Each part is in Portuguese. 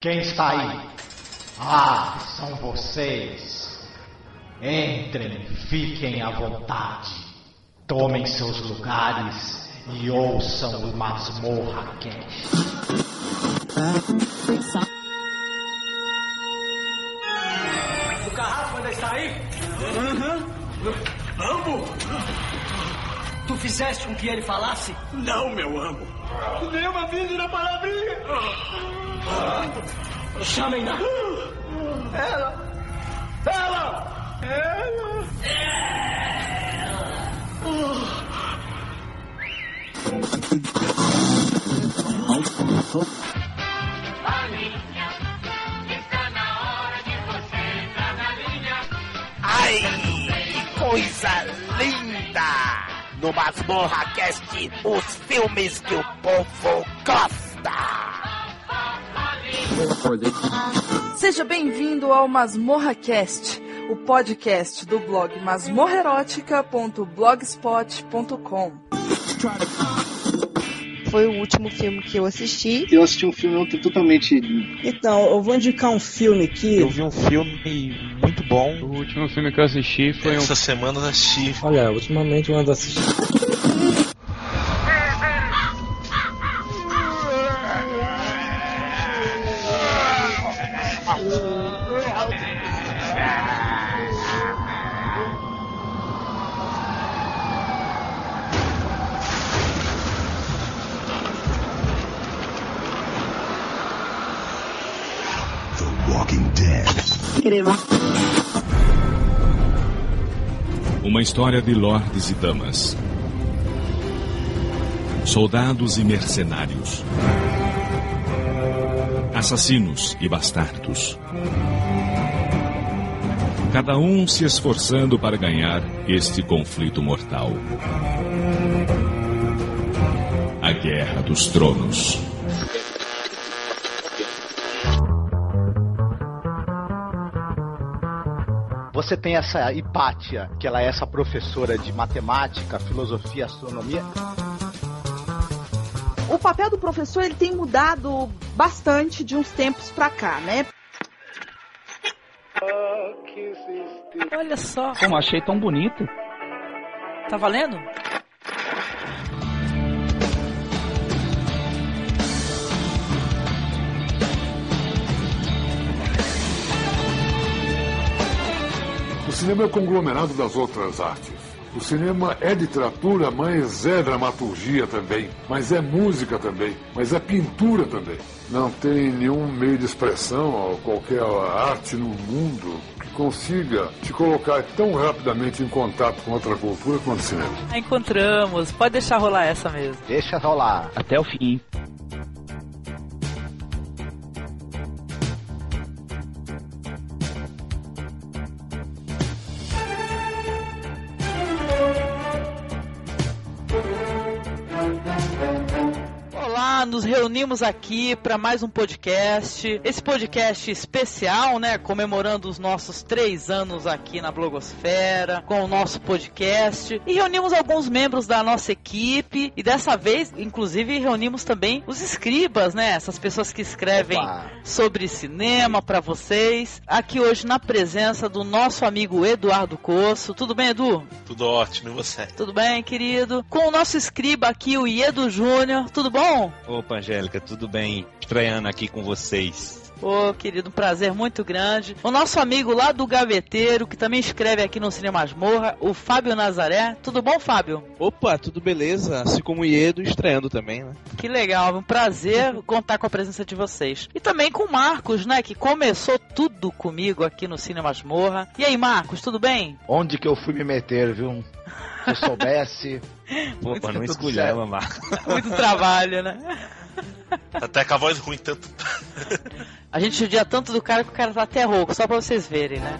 Quem está aí? Ah, são vocês. Entrem, fiquem à vontade. Tomem seus lugares e ouçam o Masmorra Cast. O carrasco ainda está aí? Uhum. Ambo? Tu fizeste com que ele falasse? Não, meu amo. Dei uma vida na palavrinha. Chamem-na. Ela. Ela. Ela. Ai, que coisa linda! No Masmorra Cast, os filmes que o povo gosta! Seja bem-vindo ao Masmorra Cast, o podcast do blog masmorrerótica.blogspot.com. Foi o último filme que eu assisti. Eu assisti um filme ontem totalmente. Então, eu vou indicar um filme aqui. Eu vi um filme muito bom. O último filme que eu assisti foi Essa um. semana eu assisti. Olha, ultimamente eu ando assistindo. Uma história de lordes e damas. Soldados e mercenários. Assassinos e bastardos. Cada um se esforçando para ganhar este conflito mortal. A Guerra dos Tronos. Você tem essa Hipátia, que ela é essa professora de matemática, filosofia, astronomia. O papel do professor ele tem mudado bastante de uns tempos pra cá, né? Olha só. Como achei tão bonito. Tá valendo? Cinema é o conglomerado das outras artes. O cinema é literatura, mas é dramaturgia também, mas é música também, mas é pintura também. Não tem nenhum meio de expressão ou qualquer arte no mundo que consiga te colocar tão rapidamente em contato com outra cultura quanto o cinema. Encontramos. Pode deixar rolar essa mesmo. Deixa rolar. Até o fim. Nos reunimos aqui para mais um podcast. Esse podcast especial, né? Comemorando os nossos três anos aqui na Blogosfera, com o nosso podcast. E reunimos alguns membros da nossa equipe. E dessa vez, inclusive, reunimos também os escribas, né? Essas pessoas que escrevem Opa. sobre cinema para vocês. Aqui hoje na presença do nosso amigo Eduardo Coço. Tudo bem, Edu? Tudo ótimo, e você? Tudo bem, querido? Com o nosso escriba aqui, o Iedo Júnior. Tudo bom? Opa, Angélica, tudo bem? Estreando aqui com vocês. Ô, querido, um prazer muito grande. O nosso amigo lá do Gaveteiro, que também escreve aqui no Cinema Masmorra, o Fábio Nazaré. Tudo bom, Fábio? Opa, tudo beleza? Assim como o Iedo, estreando também, né? Que legal, um prazer contar com a presença de vocês. E também com o Marcos, né, que começou tudo comigo aqui no Cinema Masmorra. E aí, Marcos, tudo bem? Onde que eu fui me meter, viu? Se eu soubesse. Opa, não certo. Marco. Muito trabalho, né? Até com a voz ruim, tanto. A gente judia tanto do cara que o cara tá até rouco, só pra vocês verem, né?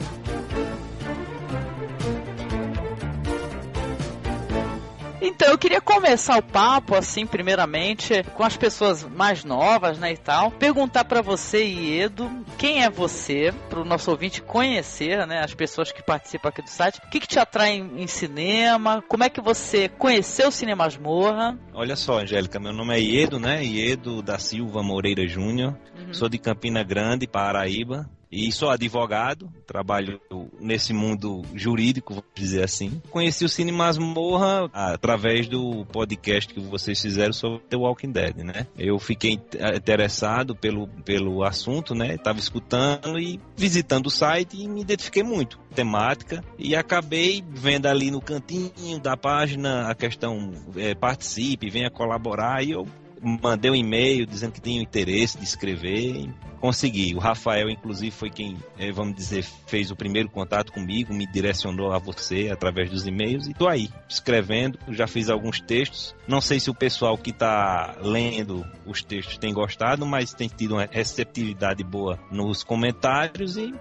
Então, eu queria começar o papo, assim, primeiramente, com as pessoas mais novas, né, e tal. Perguntar para você, Iedo, quem é você, pro nosso ouvinte conhecer, né, as pessoas que participam aqui do site. O que, que te atrai em, em cinema? Como é que você conheceu o Cinema Masmorra? Olha só, Angélica, meu nome é Iedo, né? Iedo da Silva Moreira Júnior. Uhum. Sou de Campina Grande, Paraíba. E sou advogado, trabalho nesse mundo jurídico, vamos dizer assim. Conheci o Cine Masmorra através do podcast que vocês fizeram sobre The Walking Dead, né? Eu fiquei interessado pelo, pelo assunto, né? Estava escutando e visitando o site e me identifiquei muito temática e acabei vendo ali no cantinho da página a questão é, participe, venha colaborar e eu mandei um e-mail dizendo que tinha interesse de escrever consegui. O Rafael, inclusive, foi quem, eh, vamos dizer, fez o primeiro contato comigo, me direcionou a você através dos e-mails e tô aí, escrevendo. Já fiz alguns textos. Não sei se o pessoal que está lendo os textos tem gostado, mas tem tido uma receptividade boa nos comentários e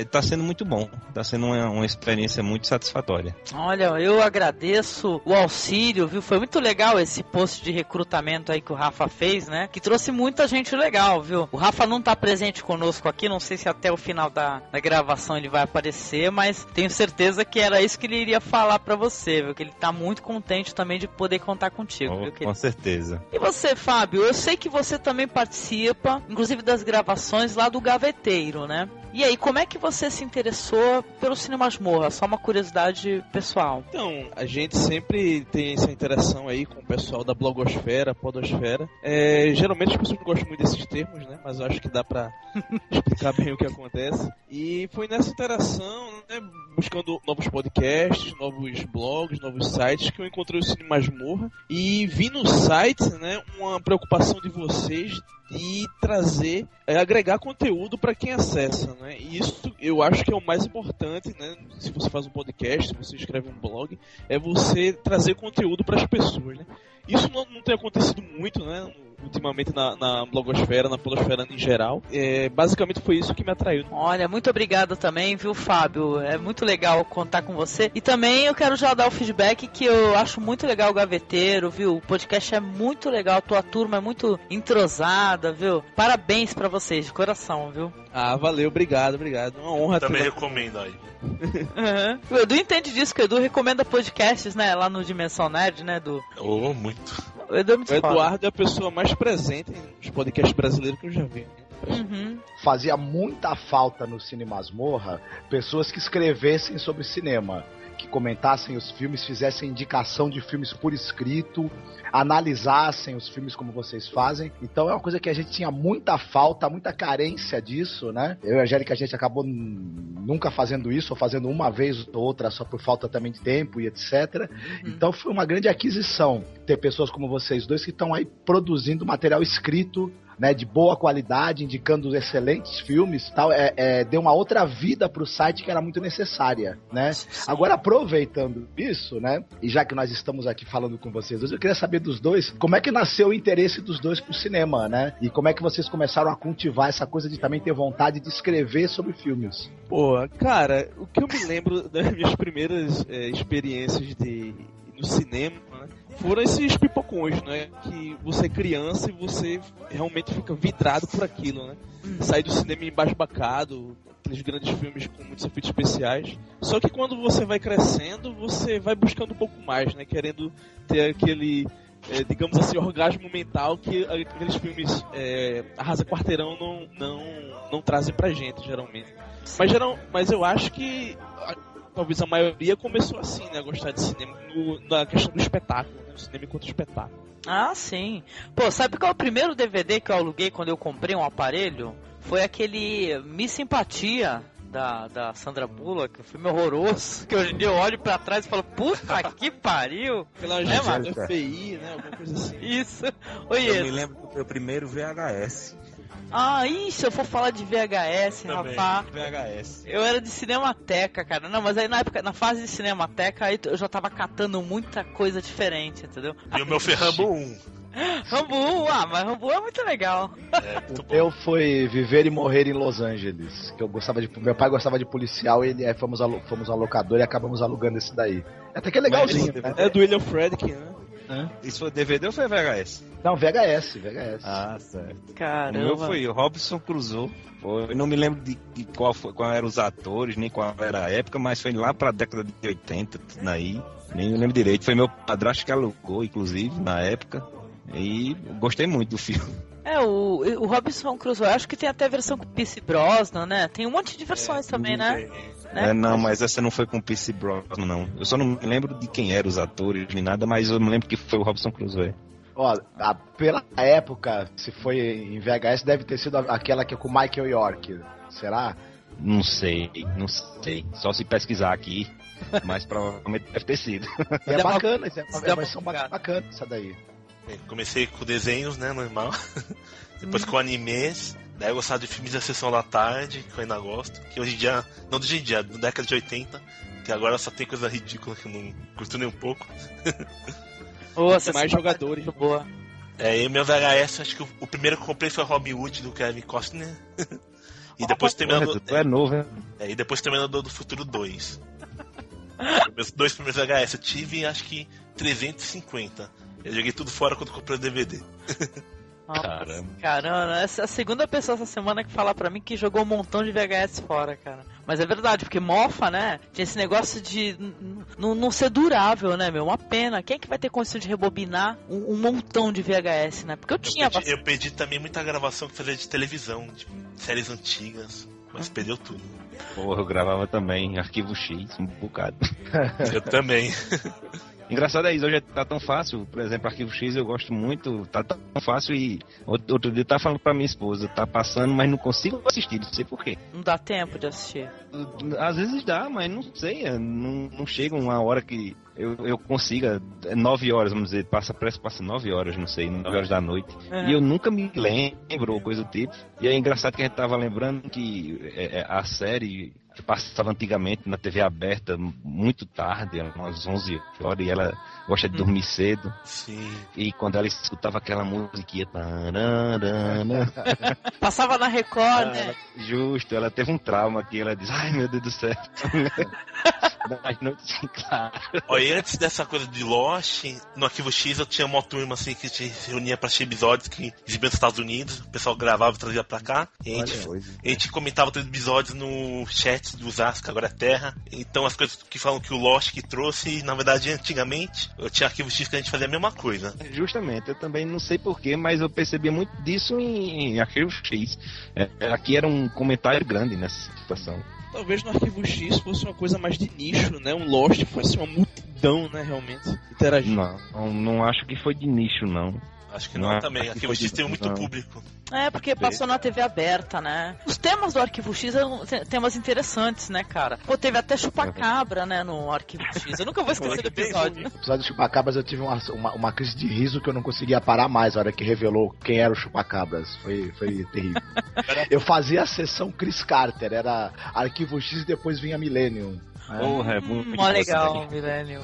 está eh, sendo muito bom. Está sendo uma, uma experiência muito satisfatória. Olha, eu agradeço o auxílio, viu? Foi muito legal esse post de recrutamento aí que o Rafa fez, né? Que trouxe muita gente legal, viu? O Rafa não tá presente conosco aqui, não sei se até o final da, da gravação ele vai aparecer, mas tenho certeza que era isso que ele iria falar para você, viu? Que ele tá muito contente também de poder contar contigo, oh, viu? Com certeza. E você, Fábio, eu sei que você também participa, inclusive das gravações lá do Gaveteiro, né? E aí, como é que você se interessou pelo Cinema Masmorra? Só uma curiosidade pessoal. Então, a gente sempre tem essa interação aí com o pessoal da blogosfera, podosfera. É, geralmente as pessoas não gostam muito desses termos, né? Mas eu acho que dá pra explicar bem o que acontece. E foi nessa interação, né, buscando novos podcasts, novos blogs, novos sites, que eu encontrei o Cine Masmorra. E vi no site, né, uma preocupação de vocês de trazer, é, agregar conteúdo para quem acessa, né? E isso eu acho que é o mais importante, né? Se você faz um podcast, se você escreve um blog, é você trazer conteúdo para as pessoas, né? Isso não, não tem acontecido muito, né? Ultimamente na, na blogosfera, na polosfera em geral. É, basicamente foi isso que me atraiu. Olha, muito obrigado também, viu, Fábio? É muito legal contar com você. E também eu quero já dar o feedback que eu acho muito legal o Gaveteiro, viu? O podcast é muito legal, tua turma é muito entrosada, viu? Parabéns para vocês, de coração, viu? Ah, valeu, obrigado, obrigado. Uma honra. Também ter... recomendo aí. uhum. O Edu entende disso, que o Edu recomenda podcasts, né? Lá no Dimensão Nerd, né, Edu? Oh, muito. O, Edu é muito o Eduardo é a pessoa mais presente nos podcasts brasileiros que eu já vi. Uhum. Fazia muita falta no Cine Masmorra pessoas que escrevessem sobre cinema que comentassem os filmes, fizessem indicação de filmes por escrito, analisassem os filmes como vocês fazem. Então é uma coisa que a gente tinha muita falta, muita carência disso, né? Eu e a Angélica, a gente acabou nunca fazendo isso, ou fazendo uma vez ou outra só por falta também de tempo e etc. Uhum. Então foi uma grande aquisição ter pessoas como vocês dois que estão aí produzindo material escrito né, de boa qualidade, indicando excelentes filmes, tal, é, é, deu uma outra vida para o site que era muito necessária, né? Agora aproveitando isso, né, e já que nós estamos aqui falando com vocês, eu queria saber dos dois, como é que nasceu o interesse dos dois pro cinema, né? E como é que vocês começaram a cultivar essa coisa de também ter vontade de escrever sobre filmes? Pô, cara, o que eu me lembro das minhas primeiras é, experiências de no cinema foram esses pipocões, né? Que você é criança e você realmente fica vidrado por aquilo, né? Hum. Sai do cinema embasbacado, aqueles grandes filmes com muitos efeitos especiais. Só que quando você vai crescendo, você vai buscando um pouco mais, né? Querendo ter aquele, é, digamos assim, orgasmo mental que aqueles filmes é, Arrasa Quarteirão não, não, não trazem pra gente, geralmente. Mas, geral, mas eu acho que talvez a maioria começou assim, né? A gostar de cinema no, na questão do espetáculo? O cinema enquanto espetáculo. Ah, sim. Pô, sabe qual é o primeiro DVD que eu aluguei quando eu comprei um aparelho? Foi aquele Miss Simpatia da, da Sandra Bullock, um filme horroroso, que hoje em dia eu olho pra trás e falo, puta que pariu! Aquela é, mano? FI, né? Alguma coisa assim. Isso. Oi, eu me lembro do meu primeiro VHS. Ah, isso, eu vou falar de VHS, Também, rapaz. VHS. Eu era de Cinemateca, cara. Não, mas aí na época, na fase de Cinemateca, aí eu já tava catando muita coisa diferente, entendeu? E o meu Ferrambo 1. Rambu, ah, mas Rambu é muito legal. É, Eu fui viver e morrer em Los Angeles. Que eu gostava de. Meu pai gostava de policial e ele, aí fomos, alu, fomos ao locador e acabamos alugando esse daí. Até que é legalzinho. Mas né? É do William Fredkin, né? Isso foi DVD ou foi VHS? Não, VHS, VHS. Ah, certo. O meu Caramba. foi o Robson Crusoe. Foi, eu não me lembro de, de qual, foi, qual eram os atores, nem qual era a época, mas foi lá pra década de 80, tudo aí. Nem me lembro direito. Foi meu padrasto que alugou, inclusive, na época. E gostei muito do filme. É, o, o Robinson Crusoe, eu acho que tem até a versão com Pierce Brosnan, né? Tem um monte de versões também, né? Né? É, não, mas essa não foi com o P.C. Brosnan, não. Eu só não me lembro de quem eram os atores nem nada, mas eu me lembro que foi o Robson Crusoe. Ó, a- pela época, se foi em VHS, deve ter sido aquela que é com o Michael York. Será? Não sei, não sei. Só se pesquisar aqui. Mas provavelmente deve ter sido. E é bacana, isso é uma dá uma versão bacana essa daí. É, Comecei com desenhos, né, normal. Depois com animes. Daí eu gostava de filmes da sessão da tarde, que eu ainda gosto. Que hoje em dia, não de hoje em dia, da década de 80. Que agora só tem coisa ridícula que eu não curto nem um pouco. Nossa, mais jogadores. é boa. É, e meu VHS, acho que o, o primeiro que eu comprei foi Robin Hood do Kevin Costner. e depois terminando. Tu é novo, né? É, e depois Terminador do Futuro 2. Meus dois primeiros VHS eu tive acho que 350. Eu joguei tudo fora quando comprei o DVD. Nossa, Caramba. Caramba, essa é a segunda pessoa essa semana que fala pra mim que jogou um montão de VHS fora, cara. Mas é verdade, porque mofa, né? Tinha esse negócio de não ser durável, né, meu? Uma pena. Quem é que vai ter condição de rebobinar um, um montão de VHS, né? Porque eu tinha Eu perdi, bastante. eu perdi também muita gravação que fazia de televisão, de séries antigas. Mas perdeu tudo. Porra, eu gravava também arquivo X, um bocado. Eu também. Engraçado é isso, hoje tá tão fácil. Por exemplo, arquivo X eu gosto muito, tá tão fácil e outro, outro dia eu tava falando pra minha esposa, tá passando, mas não consigo assistir, não sei porquê. Não dá tempo de assistir. Às vezes dá, mas não sei, é, não, não chega uma hora que eu, eu consiga, é nove horas, vamos dizer, passa, parece que passa nove horas, não sei, nove horas da noite. Uhum. E eu nunca me lembro, ou coisa do tipo. E é engraçado que a gente tava lembrando que é, é, a série que passava antigamente na TV aberta muito tarde, umas 11 horas, e ela gosta de dormir cedo. Sim. E quando ela escutava aquela musiquinha. tararana, Passava na Record, né? ela- justo, ela teve um trauma que ela diz: Ai meu Deus do céu. Das noites em claro. E antes dessa coisa de Lost, no Arquivo X eu tinha uma turma assim que se reunia pra assistir episódios que exibiam nos Estados Unidos, o pessoal gravava e trazia pra cá. E a gente, Olha, a gente comentava todos os episódios no chat do Zasca, agora é Terra. Então as coisas que falam que o Lost que trouxe, na verdade antigamente, eu tinha Arquivo X que a gente fazia a mesma coisa. Justamente, eu também não sei porquê, mas eu percebia muito disso em, em Arquivo X. É, aqui era um comentário grande nessa situação. Talvez no Arquivo X fosse uma coisa mais de nicho, né? Um Lost fosse uma multidão, né, realmente, interagindo. Não, não, não acho que foi de nicho, não. Acho que Não, não, é- também. Arquivo X tem muito não. público. É, porque passou na TV aberta, né? Os temas do Arquivo X eram te- temas interessantes, né, cara? Pô, teve até chupacabra, né, no Arquivo X. Eu nunca vou esquecer do episódio. No episódio do Chupacabras eu tive uma, uma, uma crise de riso que eu não conseguia parar mais na hora que revelou quem era o Chupacabras. Foi, foi terrível. eu fazia a sessão Chris Carter, era Arquivo X e depois vinha Millennium. né? Porra, é muito Mó legal, Milênio.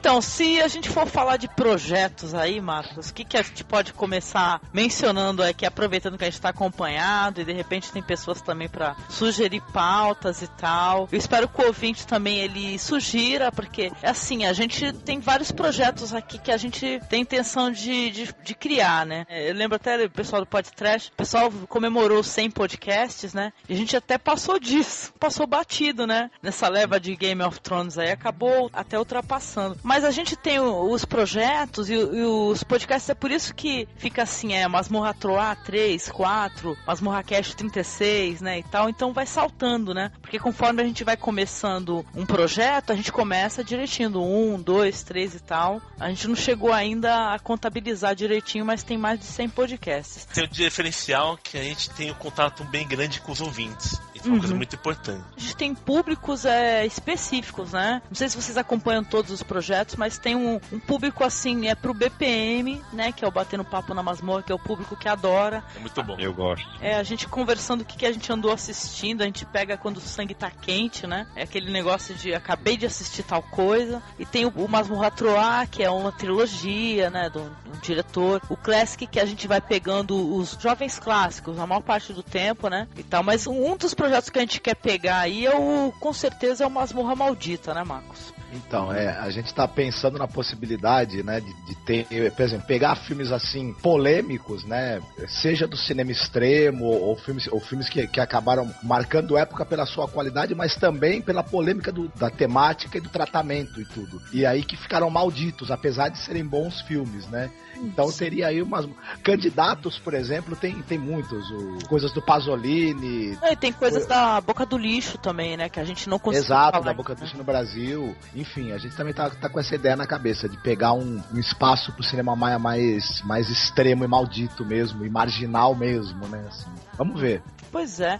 Então, se a gente for falar de projetos aí, Marcos, o que, que a gente pode começar mencionando aqui, aproveitando que a gente está acompanhado e de repente tem pessoas também para sugerir pautas e tal. Eu espero que o ouvinte também ele sugira, porque é assim, a gente tem vários projetos aqui que a gente tem intenção de, de, de criar, né? Eu lembro até o pessoal do podcast, o pessoal comemorou 100 podcasts, né? E a gente até passou disso, passou batido, né? Nessa leva de Game of Thrones aí, acabou até ultrapassando. Mas a gente tem os projetos e, e os podcasts, é por isso que fica assim, é Masmorra Troá 3, 4, Masmorra Cast 36, né, e tal. Então vai saltando, né? Porque conforme a gente vai começando um projeto, a gente começa direitinho, do 1, 2, 3 e tal. A gente não chegou ainda a contabilizar direitinho, mas tem mais de 100 podcasts. Tem o diferencial que a gente tem um contato bem grande com os ouvintes. Isso é uma coisa muito importante. A gente tem públicos é, específicos, né? Não sei se vocês acompanham todos os projetos, mas tem um, um público assim, é pro BPM, né? Que é o Batendo Papo na Masmorra, que é o público que adora. É muito bom. Eu gosto. É, a gente conversando o que, que a gente andou assistindo, a gente pega quando o sangue tá quente, né? É aquele negócio de acabei de assistir tal coisa. E tem o, o Masmorra Troar, que é uma trilogia, né? Do, do diretor. O Classic, que a gente vai pegando os jovens clássicos, a maior parte do tempo, né? E tal. Mas um dos projetos que a gente quer pegar aí é o, com certeza, é o Masmorra Maldita, né, Marcos? Então, é, a gente tá pensando na possibilidade, né, de, de ter, por exemplo, pegar filmes assim polêmicos, né, seja do cinema extremo ou, ou filmes, ou filmes que, que acabaram marcando época pela sua qualidade, mas também pela polêmica do, da temática e do tratamento e tudo. E aí que ficaram malditos, apesar de serem bons filmes, né? Então teria aí umas candidatos, por exemplo, tem, tem muitos, o, coisas do Pasolini. É, e tem coisas da Boca do Lixo também, né, que a gente não conseguiu Exato, falar, da Boca do Lixo no Brasil. Enfim, a gente também tá, tá com essa ideia na cabeça de pegar um, um espaço pro cinema maia mais, mais extremo e maldito mesmo, e marginal mesmo, né? Assim. Vamos ver. Pois é.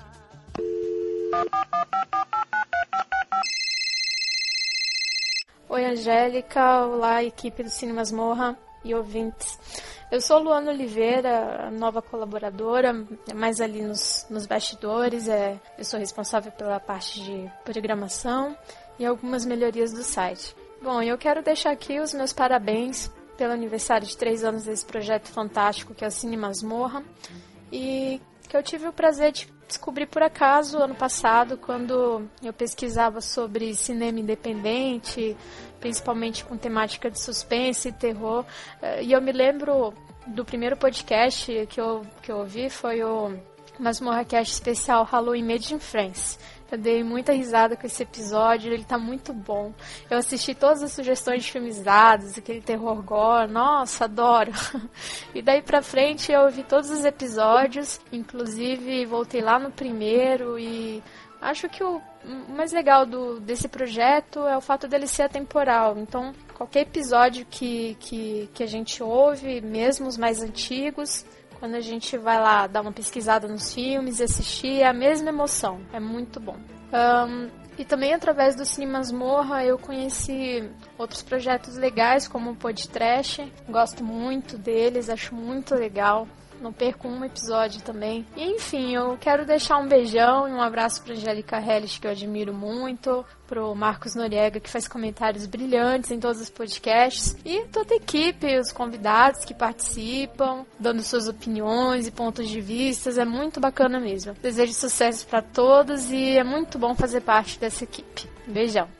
Oi, Angélica. Olá, equipe do Cinemas Morra e ouvintes. Eu sou Luana Oliveira, nova colaboradora, mais ali nos, nos bastidores. É, eu sou responsável pela parte de programação e algumas melhorias do site. Bom, eu quero deixar aqui os meus parabéns pelo aniversário de três anos desse projeto fantástico que é o Cine Masmorra e que eu tive o prazer de descobrir por acaso ano passado quando eu pesquisava sobre cinema independente, principalmente com temática de suspense e terror. Eh, E eu me lembro do primeiro podcast que eu, que eu ouvi foi o Masmorra Cast especial Halloween Made in France. Eu dei muita risada com esse episódio, ele tá muito bom. Eu assisti todas as sugestões de filmes dados, aquele terror gore, nossa, adoro. E daí pra frente eu ouvi todos os episódios, inclusive voltei lá no primeiro e acho que o mais legal do, desse projeto é o fato dele ser atemporal. Então, qualquer episódio que, que, que a gente ouve, mesmo os mais antigos, quando a gente vai lá dar uma pesquisada nos filmes e assistir, é a mesma emoção. É muito bom. Ahn, e também através do Cine Masmorra eu conheci outros projetos legais, como o Podtrash. Gosto muito deles, acho muito legal. Não perco um episódio também. E, enfim, eu quero deixar um beijão e um abraço pra Angélica Hellis, que eu admiro muito, pro Marcos Noriega, que faz comentários brilhantes em todos os podcasts, e toda a equipe, os convidados que participam, dando suas opiniões e pontos de vista. É muito bacana mesmo. Desejo sucesso para todos e é muito bom fazer parte dessa equipe. Beijão.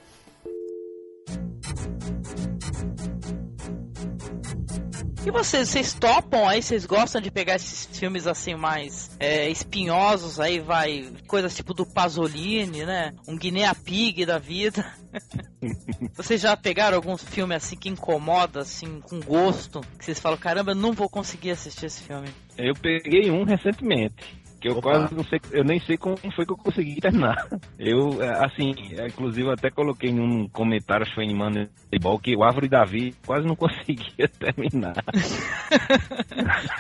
E vocês, vocês topam aí? Vocês gostam de pegar esses filmes assim mais é, espinhosos aí, vai, coisas tipo do Pasolini, né? Um Guinea Pig da vida. vocês já pegaram algum filme assim que incomoda, assim, com gosto? Que vocês falam, caramba, eu não vou conseguir assistir esse filme. Eu peguei um recentemente. Que eu quase não sei, eu nem sei como foi que eu consegui terminar. Eu, é, assim, é, inclusive eu até coloquei num comentário, acho que foi em Moneyball, que o Árvore da Vida quase não conseguia terminar.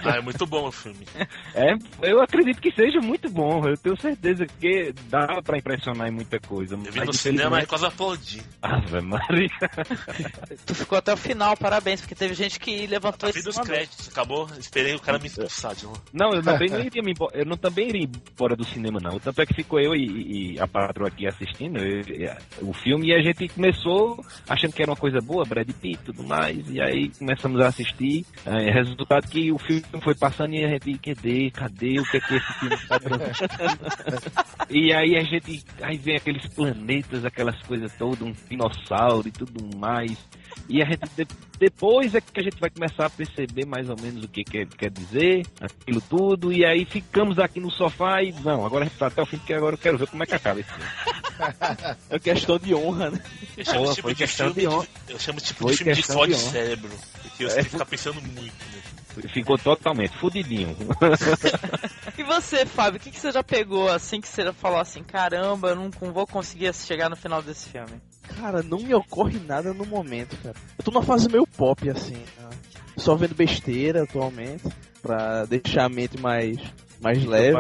Ah, é muito bom o filme. É, eu acredito que seja muito bom, eu tenho certeza que dá pra impressionar em muita coisa. Eu vi no cinema e quase aplaudi. Ave Maria. Tu ficou até o final, parabéns, porque teve gente que levantou Eu esse vi dos créditos, acabou, esperei o cara me expulsar de lá. Não, eu também não iria me embora, eu não também iria embora do cinema, não. Tanto é que ficou eu e, e a patroa aqui assistindo eu- o filme e a gente começou achando que era uma coisa boa, Brad Pitt e tudo mais, e aí começamos a assistir. É, resultado que o filme foi passando e a gente, cadê, cadê, o que é que esse filme está? E aí a gente, aí vem aqueles planetas, aquelas coisas todas, um dinossauro e tudo mais. E a gente de- depois é que a gente vai começar a perceber mais ou menos o que quer, quer dizer, aquilo tudo, e aí ficamos aqui no sofá e não, agora a gente tá até o fim, porque agora eu quero ver como é que acaba esse filme. É questão de honra, né? Eu chamo Pô, tipo foi de questão filme de honra. Eu chamo tipo Foi de filme de questão fode cérebro. Porque você É. tem que ficar pensando muito, né? Ficou totalmente fudidinho. E você, Fábio, o que, que você já pegou assim que você falou assim, caramba, eu não vou conseguir chegar no final desse filme? Cara, não me ocorre nada no momento, cara. Eu tô numa fase meio pop, assim. né? Só vendo besteira atualmente, pra deixar a mente mais, mais leve.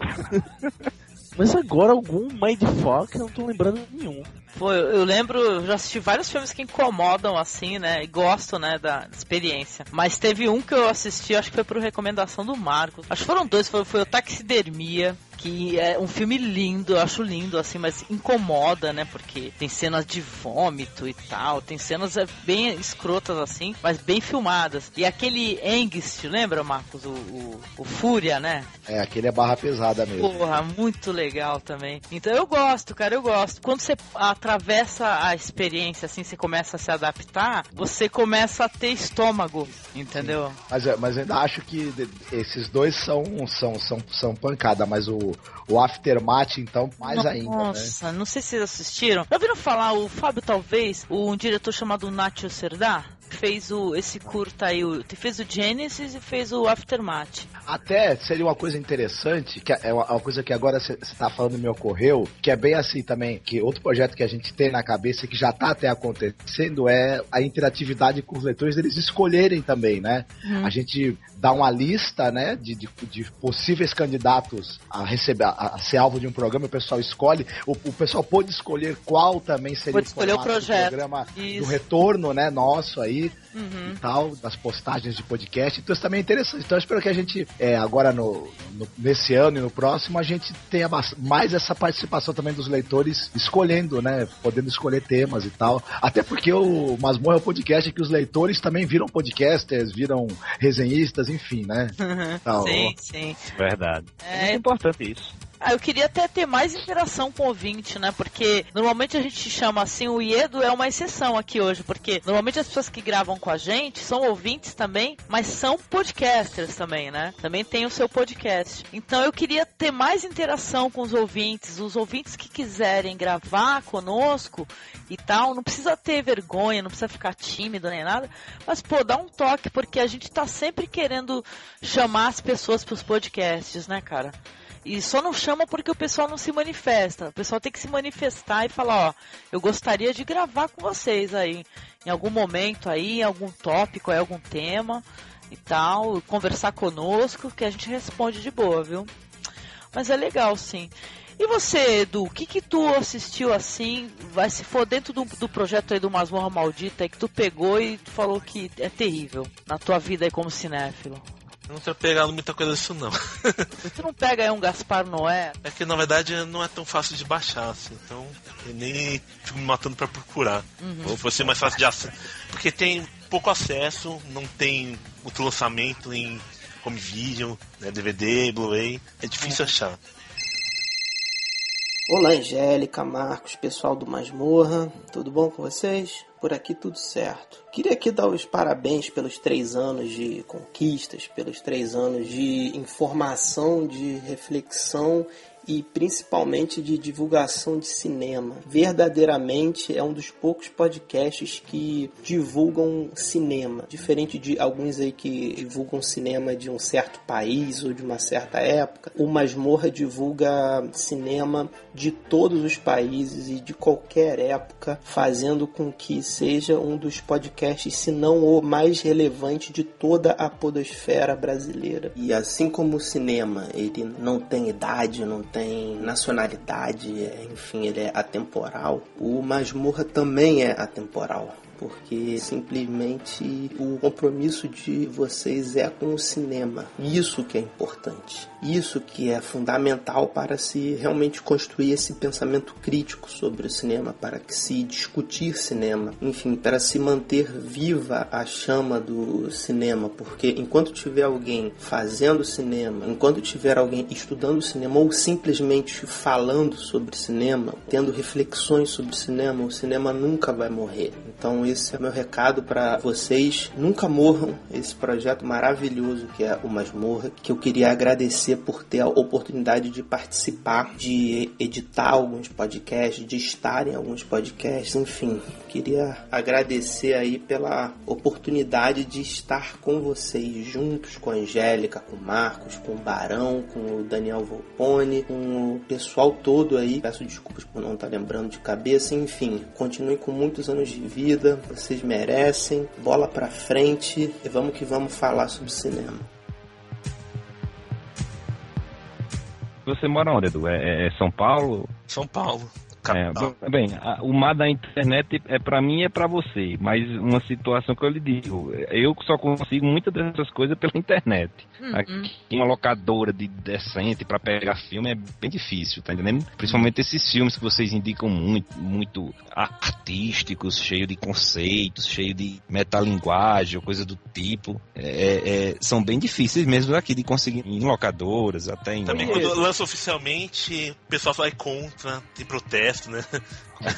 Mas agora algum Mindfuck eu não tô lembrando nenhum. Pô, eu, eu lembro, eu já assisti vários filmes que incomodam assim, né? E gosto, né, da experiência. Mas teve um que eu assisti, acho que foi por recomendação do Marcos. Acho que foram dois, foi, foi o Taxidermia, que é um filme lindo, eu acho lindo, assim, mas incomoda, né? Porque tem cenas de vômito e tal, tem cenas é, bem escrotas, assim, mas bem filmadas. E aquele Engst, lembra, Marcos? O, o, o Fúria, né? É, aquele é barra pesada mesmo. Porra, muito legal também. Então eu gosto, cara, eu gosto. Quando você atravessa a experiência, assim, você começa a se adaptar, você começa a ter estômago, entendeu? Mas, é, mas eu ainda acho que esses dois são, são, são, são pancada, mas o, o Aftermath, então, mais Nossa, ainda. Né? Nossa, não sei se vocês assistiram. Já ouviram falar, o Fábio, talvez, um diretor chamado Nacho Serdar? Fez o, esse curta aí, o, fez o Genesis e fez o Aftermath. Até seria uma coisa interessante, que é uma, uma coisa que agora você está falando me ocorreu, que é bem assim também, que outro projeto que a gente tem na cabeça que já está até acontecendo é a interatividade com os leitores, eles escolherem também, né? Hum. A gente dá uma lista, né, de, de, de, possíveis candidatos a receber, a, a, ser alvo de um programa, o pessoal escolhe, o, o pessoal pode escolher qual também seria pode escolher o projeto. programa Isso. do retorno, né, nosso aí uhum. e tal, das postagens de podcast. Então isso também é interessante. Então eu espero que a gente, é, agora no, no, nesse ano e no próximo, a gente tenha mais essa participação também dos leitores escolhendo, né, podendo escolher temas e tal. Até porque o Masmorra é um podcast que os leitores também viram podcasters, viram resenhistas, enfim, né? Uhum. sim, sim. Verdade. É, é importante isso. Ah, eu queria até ter mais interação com o ouvinte, né? Porque normalmente a gente chama assim, o Iedo é uma exceção aqui hoje, porque normalmente as pessoas que gravam com a gente são ouvintes também, mas são podcasters também, né? Também tem o seu podcast. Então eu queria ter mais interação com os ouvintes, os ouvintes que quiserem gravar conosco e tal, não precisa ter vergonha, não precisa ficar tímido nem nada, mas pô, dá um toque, porque a gente tá sempre querendo chamar as pessoas pros podcasts, né, cara? E só não chama porque o pessoal não se manifesta. O pessoal tem que se manifestar e falar, ó, eu gostaria de gravar com vocês aí, em algum momento aí, em algum tópico, aí, algum tema e tal, conversar conosco, que a gente responde de boa, viu? Mas é legal, sim. E você, Edu, o que que tu assistiu assim, vai se for dentro do, do projeto aí do Masmorra Maldita, que tu pegou e tu falou que é terrível na tua vida aí como cinéfilo? Eu não tenho pegado muita coisa disso, não. Você não pega aí um Gaspar Noé? É que na verdade não é tão fácil de baixar, assim, então eu nem fico me matando pra procurar. Uhum. Ou fosse mais fácil de acesso. Porque tem pouco acesso, não tem muito lançamento em home video, né, DVD, Blu-ray. É difícil uhum. achar. Olá, Angélica, Marcos, pessoal do Masmorra, tudo bom com vocês? Por aqui tudo certo. Queria aqui dar os parabéns pelos três anos de conquistas, pelos três anos de informação, de reflexão e principalmente de divulgação de cinema. Verdadeiramente é um dos poucos podcasts que divulgam cinema, diferente de alguns aí que divulgam cinema de um certo país ou de uma certa época. O Masmorra divulga cinema de todos os países e de qualquer época, fazendo com que seja um dos podcasts, se não o mais relevante de toda a podosfera brasileira. E assim como o cinema, ele não tem idade, não tem nacionalidade, é, enfim, ele é atemporal. O Masmorra também é atemporal porque simplesmente o compromisso de vocês é com o cinema. Isso que é importante. Isso que é fundamental para se realmente construir esse pensamento crítico sobre o cinema, para que se discutir cinema, enfim, para se manter viva a chama do cinema, porque enquanto tiver alguém fazendo cinema, enquanto tiver alguém estudando cinema ou simplesmente falando sobre cinema, tendo reflexões sobre cinema, o cinema nunca vai morrer. Então esse é meu recado para vocês. Nunca morram esse projeto maravilhoso que é o Masmorra, que eu queria agradecer por ter a oportunidade de participar, de editar alguns podcasts, de estar em alguns podcasts, enfim. Queria agradecer aí pela oportunidade de estar com vocês, juntos com a Angélica, com o Marcos, com o Barão, com o Daniel Volpone, com o pessoal todo aí. Peço desculpas por não estar lembrando de cabeça, enfim. Continuem com muitos anos de vida, vocês merecem. Bola pra frente e vamos que vamos falar sobre cinema. Você mora onde, Edu? É, é São Paulo? São Paulo. É, bem, a, o mar da internet é para mim e é para você, mas uma situação que eu lhe digo, eu só consigo muitas dessas coisas pela internet. Uhum. Aqui, uma locadora de decente para pegar filme é bem difícil, tá entendendo? Principalmente esses filmes que vocês indicam muito, muito artísticos, cheio de conceitos, cheio de metalinguagem, coisa do tipo, é, é, são bem difíceis mesmo aqui de conseguir em locadoras, até em. Também quando lança oficialmente, o pessoal vai contra, tem protesto resto, né?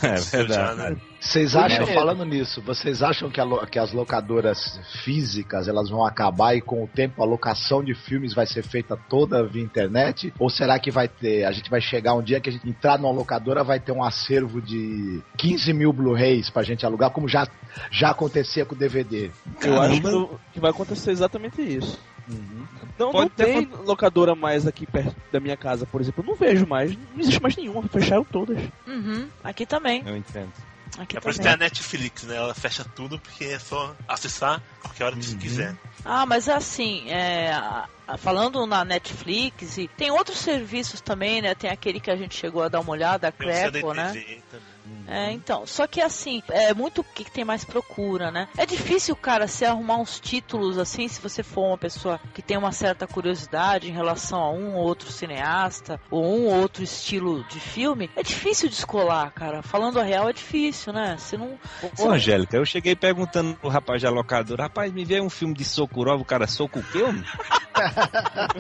É verdade. Né? Vocês acham, falando nisso, vocês acham que, a, que, as locadoras físicas elas vão acabar e com o tempo a locação de filmes vai ser feita toda via internet? Ou será que vai ter, a gente vai chegar um dia que a gente entrar numa locadora vai ter um acervo de 15 mil Blu-rays pra gente alugar, como já, já acontecia com o DVD? Eu acho que vai acontecer exatamente isso. Uhum. Não, Pode não tem locadora mais aqui perto da minha casa, por exemplo. Eu não vejo mais. Não existe mais nenhuma. Fecharam todas. Uhum. Aqui também. Eu entendo. Aqui é por isso que a Netflix, né? Ela fecha tudo porque é só acessar qualquer hora que uhum. quiser. Ah, mas é assim, é, falando na Netflix, e tem outros serviços também, né? Tem aquele que a gente chegou a dar uma olhada, a Crepo, né? Também. É, então, só que assim, é muito o que tem mais procura, né? É difícil, cara, se arrumar uns títulos assim, se você for uma pessoa que tem uma certa curiosidade em relação a um ou outro cineasta, ou um ou outro estilo de filme, é difícil descolar, cara. Falando a real, é difícil, né? Você não. Ô, Angélica, eu cheguei perguntando pro rapaz da locadora, rapaz, me vê um filme de Sokurov, o cara soco o quê, homem?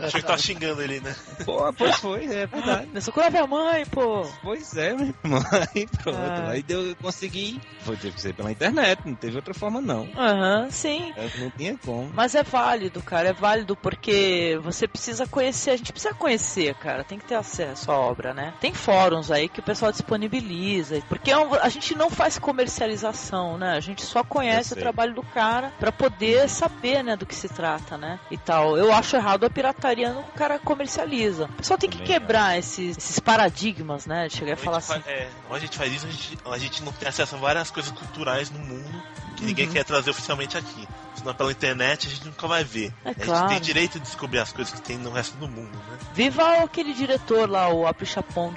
Achei que tava xingando ele, né? Pô, pois foi, é verdade. Ah, Sokurov é a mãe, pô. Pois é, minha mãe, pronto. Ah. Aí deu, eu consegui. Foi, teve que ser pela internet, não teve outra forma, não. Aham, uhum, sim. É, não tinha como. Mas é válido, cara, é válido porque você precisa conhecer, a gente precisa conhecer, cara, tem que ter acesso à obra, né? Tem fóruns aí que o pessoal disponibiliza, porque é a gente não faz comercialização, né? A gente só conhece o trabalho do cara para poder saber, né, do que se trata, né? E tal. Eu acho errado a pirataria no cara comercializa. O pessoal tem que quebrar esses, esses paradigmas, né? De chegar e falar assim. é, a gente faz isso, a gente, a gente não tem acesso a várias coisas culturais no mundo que uhum. ninguém quer trazer oficialmente aqui. Senão pela internet a gente nunca vai ver. É a claro. gente tem direito de descobrir as coisas que tem no resto do mundo, né? Viva aquele diretor lá, o Aprichapong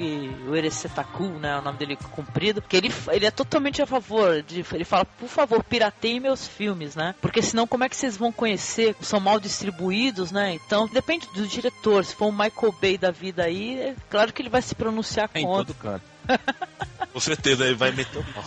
Ueresetaku, né? O nome dele comprido. Que ele, ele é totalmente a favor. De, ele fala, por favor, pirateiem meus filmes, né? Porque senão como é que vocês vão conhecer? São mal distribuídos, né? Então depende do diretor. Se for um Michael Bay da vida aí, é claro que ele vai se pronunciar é contra. Em todo canto. Com certeza, ele vai meter o pau.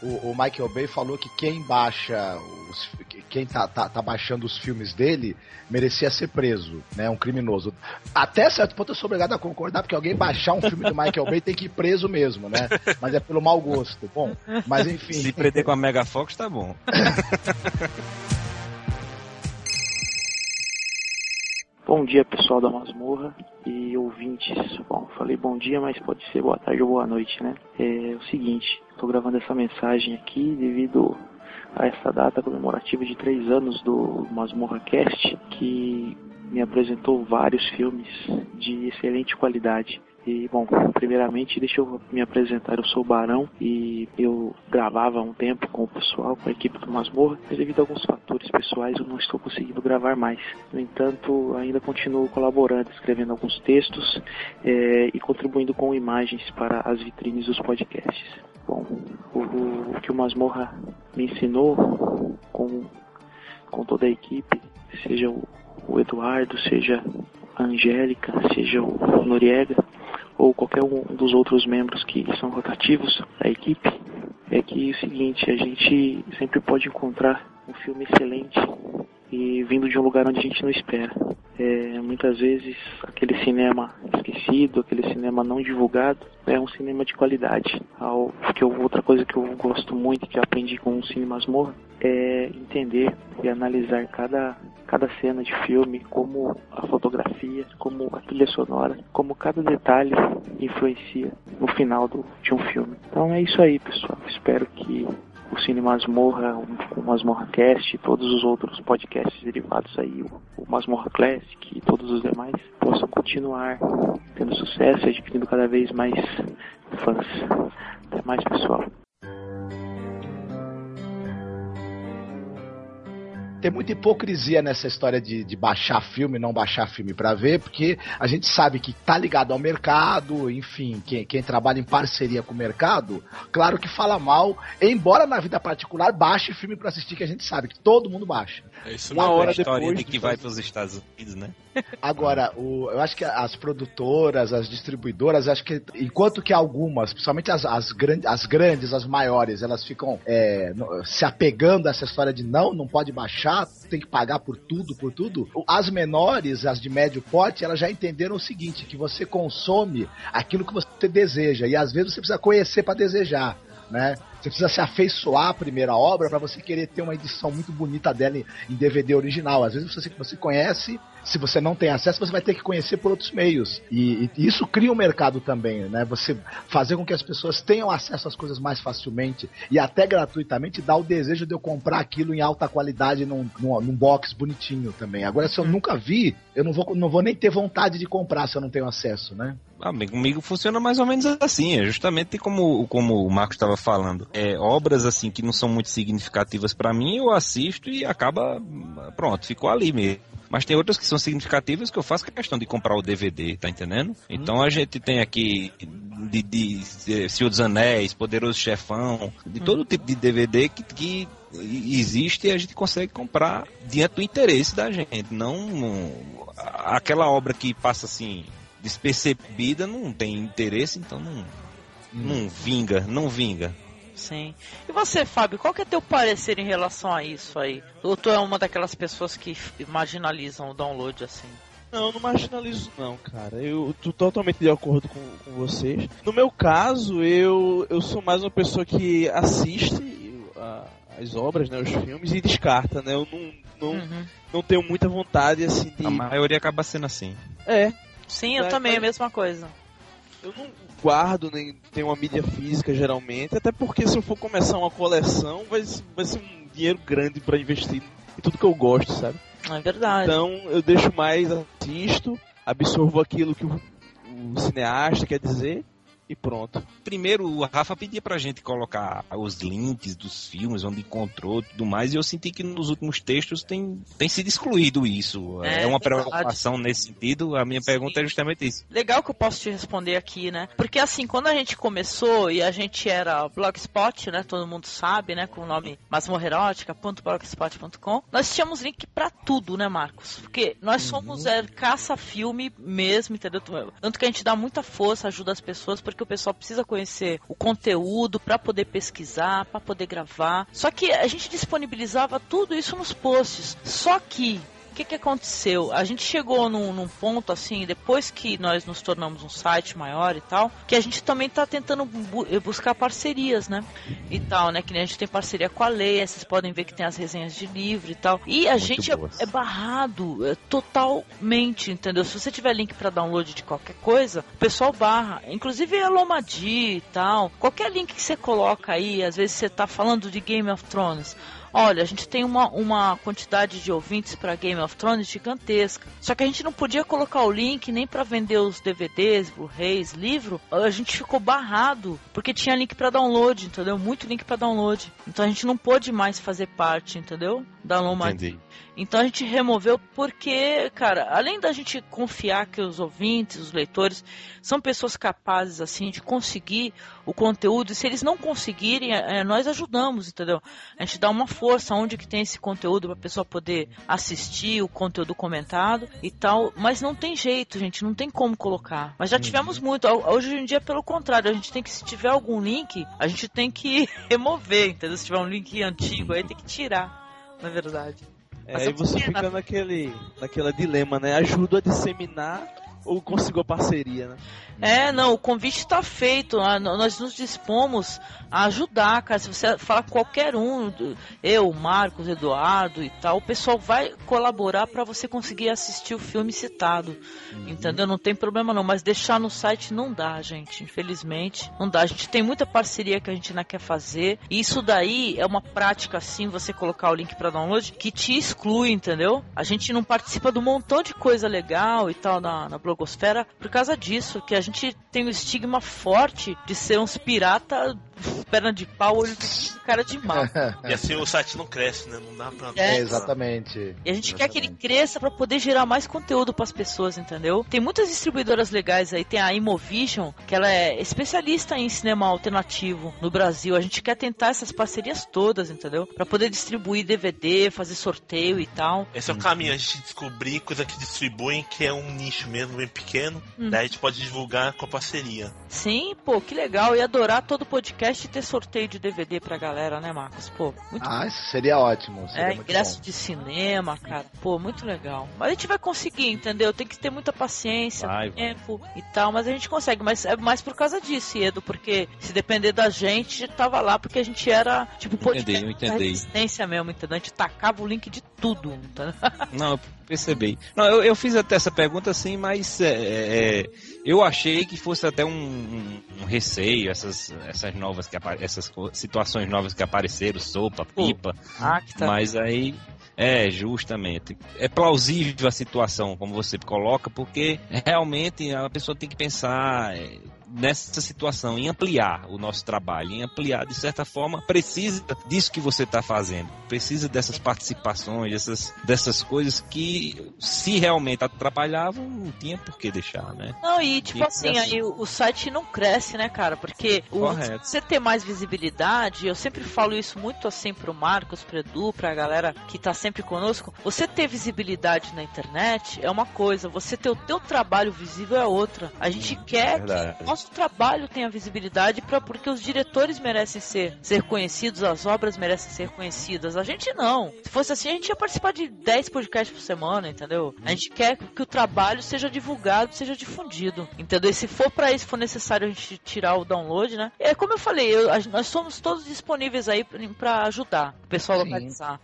O, o, Michael Bay falou que quem baixa os, quem tá, tá, tá, baixando os filmes dele merecia ser preso, né? Um criminoso. Até certo ponto eu sou obrigado a concordar, porque alguém baixar um filme do Michael Bay tem que ir preso mesmo, né? Mas é pelo mau gosto. Bom, mas enfim. Se prender com a Mega Fox tá bom. Bom dia, pessoal da Masmorra e ouvintes. Bom, falei bom dia, mas pode ser boa tarde ou boa noite, né? É o seguinte, estou gravando essa mensagem aqui devido a essa data comemorativa de três anos do Masmorra Cast, que me apresentou vários filmes de excelente qualidade. E, bom, primeiramente, deixa eu me apresentar. Eu sou o Barão e eu gravava há um tempo com o pessoal, com a equipe do Masmorra, mas devido a alguns fatores pessoais eu não estou conseguindo gravar mais. No entanto, ainda continuo colaborando, escrevendo alguns textos é, e contribuindo com imagens para as vitrines dos podcasts. Bom, o, o, que o Masmorra me ensinou com, com toda a equipe, seja o, o Eduardo, seja a Angélica, seja o Noriega, ou qualquer um dos outros membros que são rotativos da equipe, é que é o seguinte, a gente sempre pode encontrar um filme excelente e vindo de um lugar onde a gente não espera. É, muitas vezes aquele cinema esquecido, aquele cinema não divulgado, é um cinema de qualidade. Porque outra coisa que eu gosto muito, que aprendi com o Cine Masmorra, é entender e analisar cada, cada cena de filme, como a fotografia, como a trilha sonora, como cada detalhe influencia no final do, de um filme. Então é isso aí, pessoal. Espero que o Cine Masmorra, o Masmorra Cast todos os outros podcasts derivados aí, o, o Masmorra Classic e todos os demais, possam continuar tendo sucesso e adquirindo cada vez mais fãs. Até mais, pessoal. Tem muita hipocrisia nessa história de, de baixar filme, não baixar filme para ver, porque a gente sabe que tá ligado ao mercado, enfim, quem, quem trabalha em parceria com o mercado, claro que fala mal, embora na vida particular baixe filme para assistir, que a gente sabe que todo mundo baixa. É isso Uma hora a história depois, de que vai para os Estados Unidos, né? Agora, o, eu acho que as produtoras, as distribuidoras, acho que enquanto que algumas, principalmente as, as, as grandes, as maiores, elas ficam é, se apegando a essa história de não, não pode baixar, tem que pagar por tudo, por tudo. As menores, as de médio porte, elas já entenderam o seguinte, que você consome aquilo que você deseja e às vezes você precisa conhecer para desejar, né? Você precisa se afeiçoar à primeira obra para você querer ter uma edição muito bonita dela em DVD original. Às vezes você, você conhece, se você não tem acesso, você vai ter que conhecer por outros meios. E, e, isso cria um mercado também, né? Você fazer com que as pessoas tenham acesso às coisas mais facilmente e até gratuitamente dá o desejo de eu comprar aquilo em alta qualidade num, num, num box bonitinho também. Agora, se eu nunca vi, eu não vou, não vou nem ter vontade de comprar se eu não tenho acesso, né? Ah, comigo funciona mais ou menos assim, é justamente como, como o Marcos estava falando é, obras assim que não são muito significativas para mim, eu assisto e acaba pronto, ficou ali mesmo. Mas tem outras que são significativas que eu faço questão de comprar o DVD, tá entendendo? Então a gente tem aqui de, de, de Senhor dos Anéis, Poderoso Chefão, de todo tipo de DVD que, que existe e a gente consegue comprar diante do interesse da gente. Não aquela obra que passa assim despercebida não tem interesse, então não, não vinga, não vinga. Sim. E você, Fábio, qual que é teu parecer em relação a isso aí? Ou tu é uma daquelas pessoas que marginalizam o download assim? Não, não marginalizo não, cara. Eu tô totalmente de acordo com, com vocês. No meu caso, eu, eu sou mais uma pessoa que assiste a, as obras, né, os filmes e descarta, né? Eu não, não, uhum. não tenho muita vontade assim de. A maioria acaba sendo assim. É. Sim, eu é, também, é a mesma coisa. Eu não guardo nem tenho uma mídia física geralmente, até porque se eu for começar uma coleção, vai, vai ser um dinheiro grande para investir em tudo que eu gosto, sabe? É verdade. Então eu deixo mais, assisto, absorvo aquilo que o, o cineasta quer dizer e pronto. Primeiro, o Rafa pedia pra gente colocar os links dos filmes, onde encontrou tudo mais, e eu senti que nos últimos textos tem, tem sido excluído isso. É, é uma preocupação nesse sentido. A minha Sim. pergunta é justamente isso. Legal que eu posso te responder aqui, né? Porque assim, quando a gente começou e a gente era Blogspot, né? Todo mundo sabe, né? Com o nome masmorrerótica.blogspot.com, nós tínhamos link para tudo, né, Marcos? Porque nós uhum. somos é, caça-filme mesmo, entendeu? Tanto que a gente dá muita força, ajuda as pessoas, porque que o pessoal precisa conhecer o conteúdo para poder pesquisar, para poder gravar. Só que a gente disponibilizava tudo isso nos posts. Só que que, que aconteceu? A gente chegou num, num, ponto assim, depois que nós nos tornamos um site maior e tal, que a gente também tá tentando bu buscar parcerias, né? E tal, né? Que nem a gente tem parceria com a Leia, vocês podem ver que tem as resenhas de livro e tal. E a Muito gente é, é, barrado é, totalmente, entendeu? Se você tiver link para download de qualquer coisa, o pessoal barra. Inclusive a Lomadi e tal. Qualquer link que você coloca aí, às vezes você tá falando de Game of Thrones olha, a gente tem uma, uma quantidade de ouvintes para Game of Thrones gigantesca. Só que a gente não podia colocar o link nem para vender os DVDs, Blu-rays, livro. A gente ficou barrado porque tinha link para download, entendeu? Muito link para download. Então a gente não pôde mais fazer parte, entendeu? Da Loma. Entendi. Então a gente removeu porque, cara, além da gente confiar que os ouvintes, os leitores, são pessoas capazes, assim, de conseguir o conteúdo, e se eles não conseguirem, é, nós ajudamos, entendeu? A gente dá uma força onde que tem esse conteúdo para a pessoa poder assistir o conteúdo comentado e tal, mas não tem jeito, gente, não tem como colocar. Mas já uhum. tivemos muito, hoje em dia, pelo contrário, a gente tem que, se tiver algum link, a gente tem que remover, entendeu? Se tiver um link antigo aí, tem que tirar, na verdade. É, aí você fica naquele, naquele dilema, né? Ajuda a disseminar ou conseguiu a parceria, né? É, não, o convite está feito. Ah, nós nos dispomos a ajudar, cara. Se você falar qualquer um, eu, Marcos, Eduardo e tal, o pessoal vai colaborar para você conseguir assistir o filme citado. Uhum. Entendeu? Não tem problema não, mas deixar no site não dá, gente. Infelizmente, não dá. A gente tem muita parceria que a gente ainda quer fazer. E isso daí é uma prática, assim, você colocar o link para download, que te exclui, entendeu? A gente não participa de um montão de coisa legal e tal na, na blogosfera por causa disso, que a gente tem um estigma forte de ser uns pirata perna de pau, olho de cara de mal. E assim o site não cresce, né? Não dá pra. É, exatamente. E a gente quer que ele cresça para poder gerar mais conteúdo para as pessoas, entendeu? Tem muitas distribuidoras legais aí, tem a Imovision, que ela é especialista em cinema alternativo no Brasil. A gente quer tentar essas parcerias todas, entendeu? Para poder distribuir DVD, fazer sorteio e tal. Esse é o caminho, a gente descobrir coisa que distribuem que é um nicho mesmo bem pequeno. Hum. Daí a gente pode divulgar com a parceria. Sim, pô, que legal. Ia adorar todo podcast ter sorteio de DVD pra galera, né, Marcos? Pô, muito Ah, isso seria ótimo. Seria É, muito ingresso bom. de cinema, cara. Pô, muito legal. Mas a gente vai conseguir, entendeu? Tem que ter muita paciência, Vai, vai. tempo e tal, mas a gente consegue. Mas é mais por causa disso, Edo, porque se depender da gente, tava lá porque a gente era, tipo, podcast Entendi, eu entendi. resistência mesmo, entendeu? A gente tacava o link de tudo, entendeu? Não, eu percebi. Não, eu, eu fiz até essa pergunta assim, mas é, é, eu achei que fosse até um, um- um receio, essas, essas novas que essas situações novas que apareceram, sopa, pipa. Ah, que tá. Mas aí é justamente. É plausível a situação, como você coloca, porque realmente a pessoa tem que pensar é, nessa situação, em ampliar o nosso trabalho, em ampliar, de certa forma, precisa disso que você está fazendo, precisa dessas participações, dessas, dessas coisas que, se realmente atrapalhavam, não tinha por que deixar, né? Não, e tipo assim, assim- aí o, site não cresce, né, cara? Porque o, você ter mais visibilidade, eu sempre falo isso muito assim pro Marcos, pro Edu, pra galera que tá sempre conosco. Você ter visibilidade na internet é uma coisa, você ter o teu trabalho visível é outra. A gente quer verdade. que nosso trabalho tenha visibilidade pra, porque os diretores merecem ser, ser conhecidos, as obras merecem ser conhecidas. A gente não. Se fosse assim, a gente ia participar de 10 podcasts por semana, entendeu? A gente quer que o trabalho seja divulgado, seja difundido, entendeu? E se for pra isso, for necessário a gente tirar o download, né? É como eu falei, eu- a- nós somos todos disponíveis aí pra- pra ajudar o pessoal a localizar.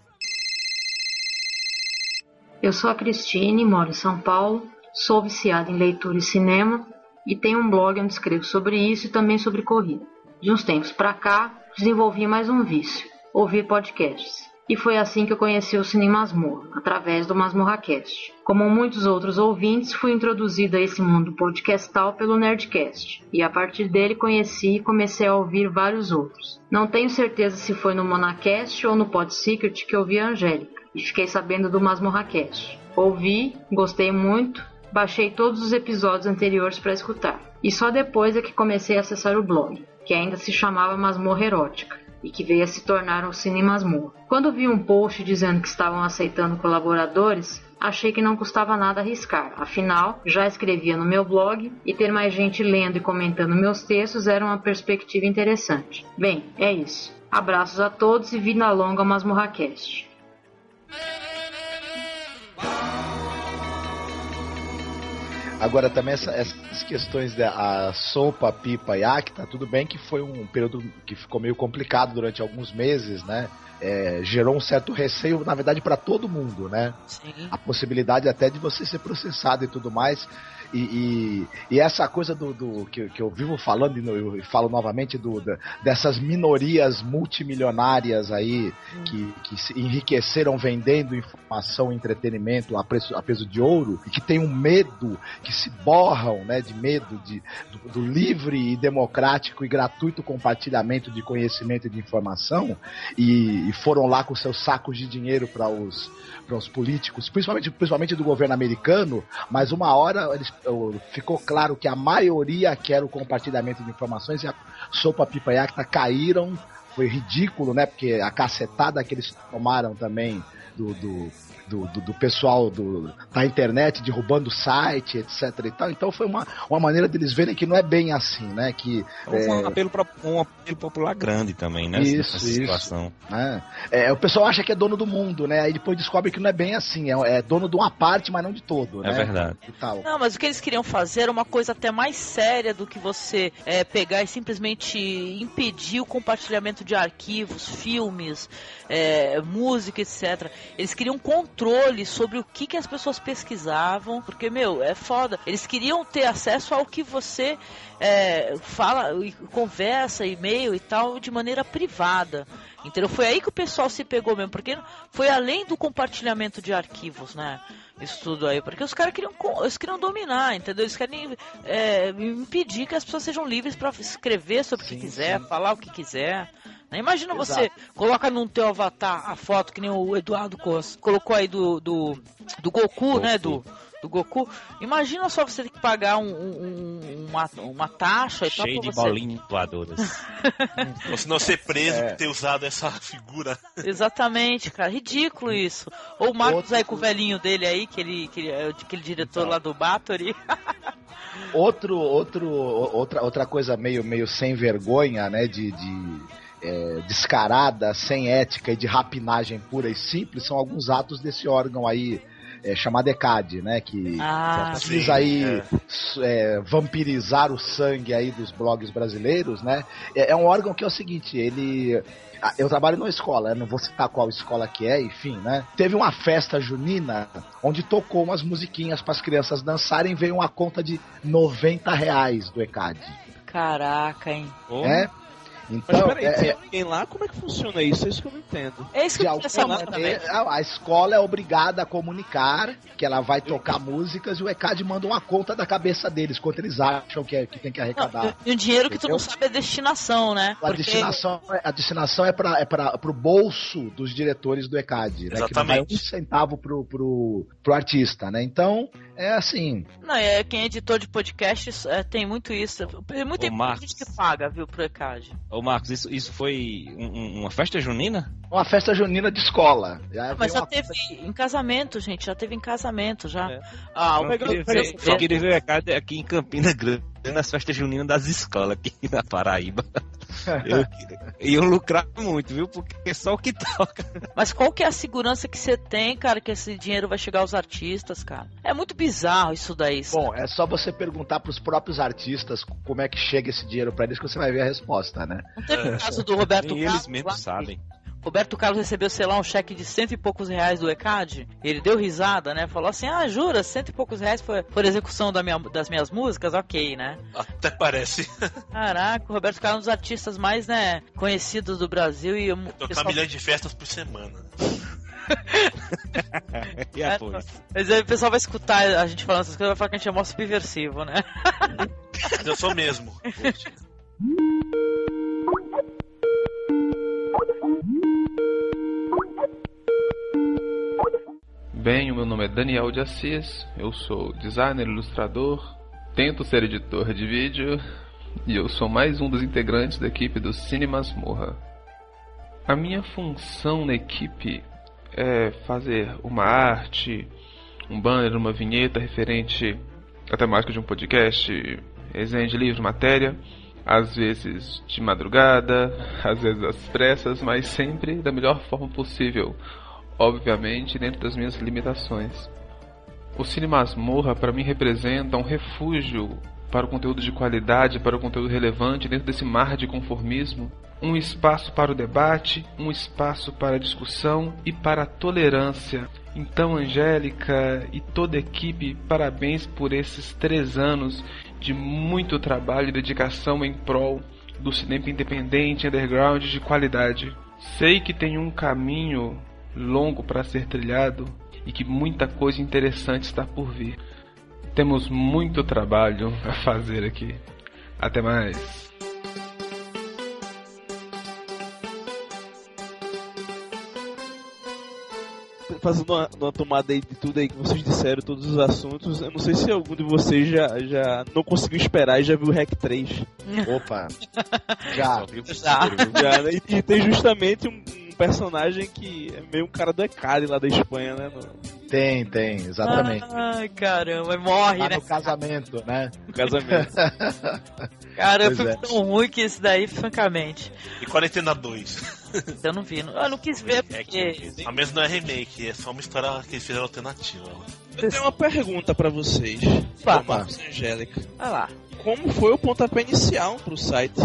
Eu sou a Cristine, moro em São Paulo, sou viciada em leitura e cinema e tenho um blog onde escrevo sobre isso e também sobre corrida. De uns tempos pra cá, desenvolvi mais um vício, ouvir podcasts. E foi assim que eu conheci o Cine Masmorra, através do MasmorraCast. Como muitos outros ouvintes, fui introduzida a esse mundo podcastal pelo Nerdcast, e a partir dele conheci e comecei a ouvir vários outros. Não tenho certeza se foi no Monacast ou no Podsecret que eu vi a Angélica, e fiquei sabendo do MasmorraCast. Ouvi, gostei muito, baixei todos os episódios anteriores para escutar. E só depois é que comecei a acessar o blog, que ainda se chamava Masmorra Erótica, e que veio a se tornar o Cine Masmorra. Quando vi um post dizendo que estavam aceitando colaboradores, achei que não custava nada arriscar. Afinal, já escrevia no meu blog e ter mais gente lendo e comentando meus textos era uma perspectiva interessante. Bem, é isso. Abraços a todos e vida longa MasmorraCast. Agora também essa- essas questões da sopa, pipa e acta, tudo bem que foi um período que ficou meio complicado durante alguns meses, né? É, gerou um certo receio, na verdade, para todo mundo, né? Sim. A possibilidade até de você ser processado e tudo mais. E, e, e essa coisa do, do- que, que eu vivo falando, e falo novamente, do, da- dessas minorias multimilionárias aí que, que se enriqueceram vendendo informação e entretenimento a, preço, a peso de ouro e que tem um medo, que se borram né, de medo de, do, do livre e democrático e gratuito compartilhamento de conhecimento e de informação e, e foram lá com seus sacos de dinheiro para os os políticos, principalmente, principalmente do governo americano, mas uma hora eles, ficou claro que a maioria quer o compartilhamento de informações e a sopa pipa e acta caíram. Foi ridículo, né? Porque a cacetada que eles tomaram também do, do, do, do- do pessoal do, da internet derrubando o site, etc e tal. Então foi uma, uma maneira deles verem que não é bem assim, né? Que Houve um é, apelo, pra- um apelo popular grande também, né? Isso, isso. situação. né? É, o pessoal acha que é dono do mundo, né? Aí depois descobre que não é bem assim. É, é dono de uma parte, mas não de todo, né? É verdade. E tal. Não, mas o que eles queriam fazer era uma coisa até mais séria do que você é, pegar e simplesmente impedir o compartilhamento de arquivos, filmes, é, música, etc. eles queriam controle sobre o que, que as pessoas pesquisavam, porque, meu, é foda. Eles queriam ter acesso ao que você é, fala, conversa, e-mail e tal, de maneira privada. Entendeu? Foi aí que o pessoal se pegou mesmo, porque foi além do compartilhamento de arquivos, né? Isso tudo aí, porque os caras queriam, eles queriam dominar, entendeu? Eles querem é, impedir que as pessoas sejam livres para escrever sobre o que quiser, sim. falar o que quiser. Né? Imagina Exato. você coloca no teu avatar a foto que nem o Eduardo Costa colocou aí do, do, do Goku, Goku. né? Do, do Goku. Imagina só você ter que pagar um, um, uma, uma taxa e Cheio de você... bolinhas voadoras. Ou se não ser preso é. por ter usado essa figura. Exatamente, cara. Ridículo isso. Ou o Marcos Outro... aí com o velhinho dele aí, que ele, que ele é aquele diretor então. lá do Bathory. outro, outro, outra, outra coisa meio, meio sem vergonha, né? De, de é, descarada, sem ética e de rapinagem pura e simples, são alguns atos desse órgão aí é, chamada ECAD, né? Que ah, quis aí é. É, vampirizar o sangue aí dos blogs brasileiros, né? É, é, um órgão que é o seguinte, ele eu trabalho numa escola, eu não vou citar qual escola que é, enfim, né? Teve uma festa junina onde tocou umas musiquinhas para as crianças dançarem, veio uma conta de 90 reais do ECAD. Caraca, hein? É? Então, Mas peraí, é, alguém lá, como é que funciona isso? É isso que eu não entendo. É isso que eu essa também. A escola é obrigada a comunicar que ela vai tocar músicas e o ECAD manda uma conta da cabeça deles, quanto eles acham que, é, que tem que arrecadar. Não, e o dinheiro que tu não sabe a destinação, né? A, Porque... destinação, a destinação é para é pra, pro bolso dos diretores do ECAD, né? Que não vai um centavo pro, pro, pro artista, né? Então, é assim. Não, é quem é editor de podcast é, tem muito isso. Muita gente que paga, viu, pro ECAD. Ô Marcos, isso, isso foi um, uma festa junina? Uma festa junina de escola. Já mas já uma... teve em casamento, gente. Já teve em casamento, já. É. Ah, o queria ver, eu queria ver aqui em Campina Grande, nas festas juninas das escolas aqui na Paraíba. Eu iam lucrar muito, viu? Porque é só o que toca. Mas qual que é a segurança que você tem, cara, que esse dinheiro vai chegar aos artistas, cara? É muito bizarro isso daí. Bom, é só você perguntar pros próprios artistas como é que chega esse dinheiro para eles que você vai ver a resposta, né? Não teve o caso do Roberto Carlos? Eles mesmos sabem. Roberto Carlos recebeu, sei lá, um cheque de cento e poucos reais do ECAD. Ele deu risada, né? Falou assim: ah, jura, cento e poucos reais foi por execução da minha, das minhas músicas? Ok, né? Até parece. Caraca, o Roberto Carlos é um dos artistas mais, né, conhecidos do Brasil e. Tocar pessoal... milhões de festas por semana. e é, Mas aí o pessoal vai escutar a gente falando essas coisas vai falar que a gente é mó subversivo, né? Mas eu sou mesmo. Bem, o meu nome é Daniel de Assis, eu sou designer, ilustrador, tento ser editor de vídeo e eu sou mais um dos integrantes da equipe do Cine Masmorra. A minha função na equipe é fazer uma arte, um banner, uma vinheta referente à temática de um podcast, resenha de livro, matéria, às vezes de madrugada, às vezes às pressas, mas sempre da melhor forma possível, obviamente dentro das minhas limitações. O Cine Masmorra para mim representa um refúgio para o conteúdo de qualidade, para o conteúdo relevante dentro desse mar de conformismo, um espaço para o debate, um espaço para a discussão e para a tolerância. Então, Angélica e toda a equipe, parabéns por esses três anos de muito trabalho e dedicação em prol do cinema independente, underground de qualidade. Sei que tem um caminho longo para ser trilhado e que muita coisa interessante está por vir. Temos muito trabalho a fazer aqui. Até mais. Fazendo uma, uma, tomada aí de tudo aí que vocês disseram, todos os assuntos, eu não sei se algum de vocês já, já não conseguiu esperar e já viu o Hack 3. Opa! já. já. já né? e, e tem justamente um personagem que é meio um cara do ECAD lá da Espanha, né? No... Tem, tem, exatamente. Ai, caramba, morre, lá né? no casamento, né? No casamento. cara, eu fui é. tão ruim que esse daí, francamente. E Quarentena 2. Eu não vi, eu não quis ver porque... A mesma não é remake, é só uma história que eles fizeram alternativa. Eu tenho uma pergunta pra vocês, Pá, Marcos Angélica. Vai lá. Como foi o pontapé inicial pro site?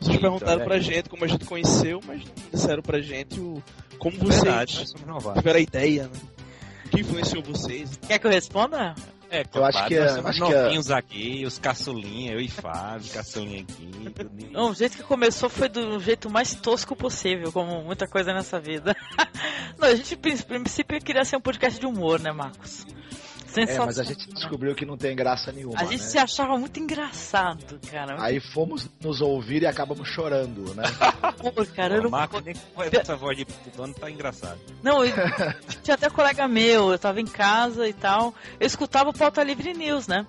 Vocês perguntaram pra gente como a gente conheceu, mas não disseram pra gente o, Como vocês Verdade, novatos. tiveram a ideia, né? O que influenciou vocês? Quer que eu responda? É, Eu acho que nós é- somos acho que é- novinhos aqui, os caçulinha, eu e Fábio, caçulinha aqui. tudo. Não, o jeito que começou foi do jeito mais tosco possível, como muita coisa nessa vida. Não, a gente, em princípio, queria ser um podcast de humor, né, Marcos? É, mas a gente descobriu que não tem graça nenhuma. A gente né? se achava muito engraçado, cara. Aí fomos nos ouvir e acabamos chorando, né? Pô, cara, eu O não... Marco nem com essa voz de dono tá engraçado. Não, e tinha até colega meu, eu tava em casa e tal. Eu escutava o Pauta Livre News, né?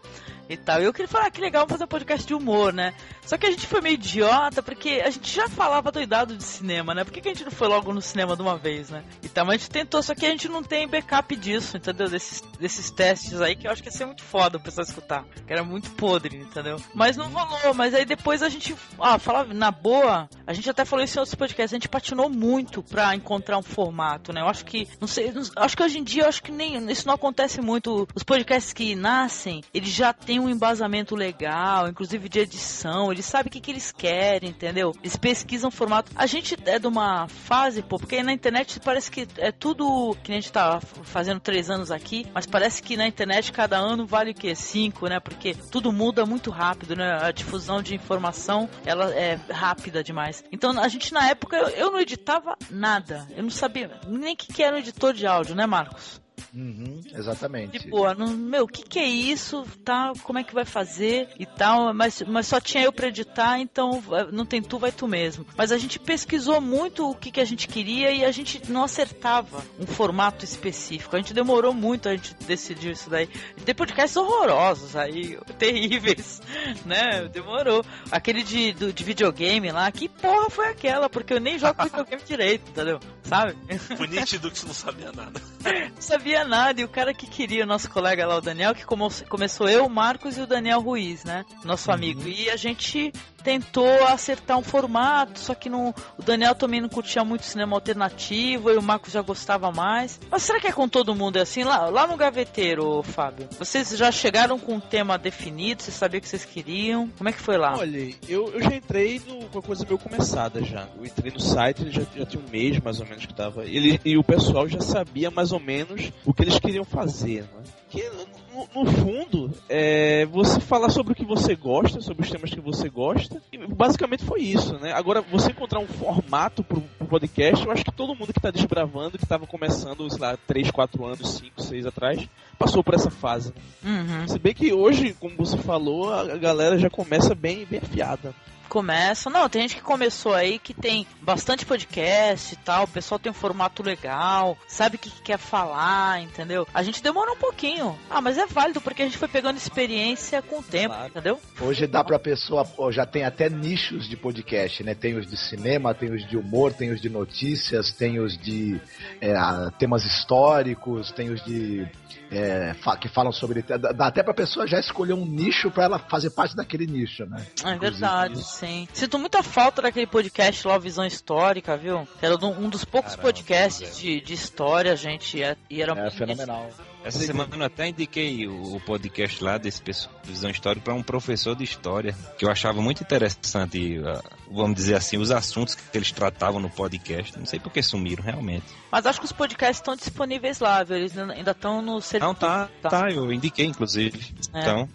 E tal. Eu queria falar ah, que legal fazer um podcast de humor, né? Só que a gente foi meio idiota, porque a gente já falava doidado de cinema, né? Por que, que a gente não foi logo no cinema de uma vez, né? E tal, mas a gente tentou, só que a gente não tem backup disso, entendeu? Desses, desses testes aí, que eu acho que ia ser muito foda o pessoal escutar. Que era muito podre, entendeu? Mas não rolou, mas aí depois a gente. Ah, falava na boa, a gente até falou isso em outros podcasts, a gente patinou muito pra encontrar um formato, né? Eu acho que. Não sei, acho que hoje em dia eu acho que nem isso não acontece muito. Os podcasts que nascem, eles já têm um embasamento legal, inclusive de edição, eles sabem o que, que eles querem, entendeu? Eles pesquisam formato. A gente é de uma fase, pô, porque na internet parece que é tudo que a gente tá fazendo três anos aqui, mas parece que na internet cada ano vale o quê? Cinco, né? Porque tudo muda muito rápido, né? A difusão de informação, ela é rápida demais. Então a gente na época, eu, eu não editava nada. Eu não sabia nem o que, que era um editor de áudio, né, Marcos? Uhum, exatamente. Boa, não, meu, o que, que é isso? Tá, como é que vai fazer e tal? Mas, mas só tinha eu pra editar, então eh, não tem tu, vai tu mesmo. Mas a gente pesquisou muito o que, que a gente queria e a gente não acertava um formato específico. A gente demorou muito a gente decidir isso daí. Tem podcasts horrorosos aí, terríveis, né? Demorou. Aquele de, do, de videogame lá, que porra foi aquela? Porque eu nem jogo videogame direito, entendeu? Sabe? Foi nítido que você não sabia nada. não nada. E o cara que queria, o nosso colega lá, o Daniel, que como- começou eu, o Marcos e o Daniel Ruiz, né? Nosso amigo. E a gente tentou acertar um formato, só que não, o Daniel também não curtia muito cinema alternativo, e o Marcos já gostava mais. Mas será que é com todo mundo é assim? Lá, lá no gaveteiro, Fábio, vocês já chegaram com um tema definido? Vocês sabiam o que vocês queriam? Como é que foi lá? Olha, eu, eu já entrei no- com a coisa meio começada já. Eu entrei no site, ele já, já tinha um mês mais ou menos que tava. Ele, e o pessoal já sabia mais ou menos o que eles queriam fazer, né? Que no, no fundo, é você falar sobre o que você gosta, sobre os temas que você gosta. E basicamente foi isso, né? Agora, você encontrar um formato pro, pro podcast, eu acho que todo mundo que tá desbravando, que tava começando, sei lá, 3, 4 anos, 5, 6 atrás, passou por essa fase. né? Uhum. Se bem que hoje, como você falou, a galera já começa bem, bem afiada. Começa. Não, tem gente que começou aí que tem bastante podcast e tal. O pessoal tem um formato legal, sabe o que, que quer falar, entendeu? A gente demorou um pouquinho. Ah, mas é válido porque a gente foi pegando experiência com o tempo, entendeu? Hoje dá pra pessoa, já tem até nichos de podcast, né? Tem os de cinema, tem os de humor, tem os de notícias, tem os de é, temas históricos, tem os de é, que falam sobre. Dá até pra pessoa já escolher um nicho pra ela fazer parte daquele nicho, né? É Inclusive verdade, isso. Sinto muita falta daquele podcast lá, Visão Histórica, viu? Era um dos poucos Caramba, podcasts de, de história, gente. E, e era É fenomenal. Essa semana eu até indiquei o, o podcast lá desse pessoal de visão histórica para um professor de história, que eu achava muito interessante, ah, vamos dizer assim, os assuntos que eles tratavam no podcast. Não sei por que sumiram, realmente. Mas acho que os podcasts estão disponíveis lá, viu? Eles ainda estão no servidor. Não, tá, tá, eu indiquei, inclusive. É. Então,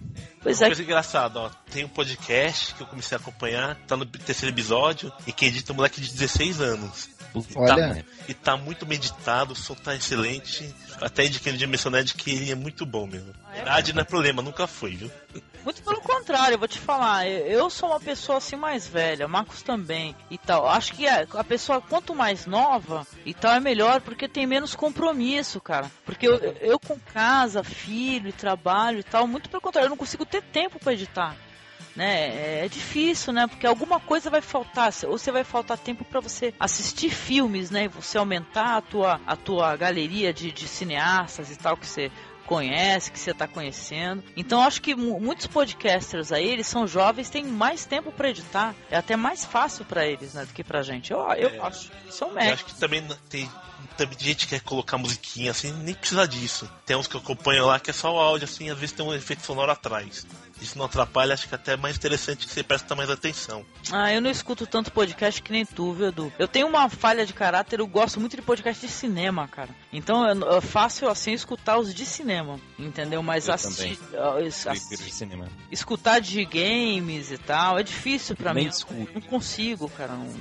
Pois Uma é. coisa engraçada, ó. Tem um podcast que eu comecei a acompanhar, tá no terceiro episódio, e quem edita é um moleque de 16 anos. Olha. Tá, e tá muito meditado, o som tá excelente. Até indiquei no Dimensão Nerd que ele é muito bom mesmo. Idade não é problema, nunca foi, viu? Muito pelo contrário, eu vou te falar. eu- sou uma pessoa assim mais velha, Marcos também e tal. Acho que a, pessoa quanto mais nova e tal é melhor porque tem menos compromisso, cara. Porque eu, eu com casa, filho, e trabalho e tal, muito pelo contrário, eu não consigo ter tempo pra editar. Né? É, é difícil, né? Porque alguma coisa vai faltar, ou você vai faltar tempo pra você assistir filmes, né? Você aumentar a tua, a tua galeria de, de cineastas e tal que você conhece, que você está conhecendo. Então acho que mu- muitos podcasters aí, eles são jovens, têm mais tempo para editar. É até mais fácil para eles, né, do que pra gente. Eu, eu É. acho. São Eu médicos. acho que também tem, também gente que quer colocar musiquinha assim, nem precisa disso. Tem uns que eu acompanho lá que é só o áudio, assim, às vezes tem um efeito sonoro atrás. Isso não atrapalha, acho que até é mais interessante que você presta mais atenção. Ah, eu não escuto tanto podcast que nem tu, viu, Edu? Eu tenho uma falha de caráter, eu gosto muito de podcast de cinema, cara. Então é fácil assim escutar os de cinema, entendeu? Mas assistir. Assi. Escutar de games e tal, é difícil pra Nem mim. Escuto. Não consigo, cara. Não...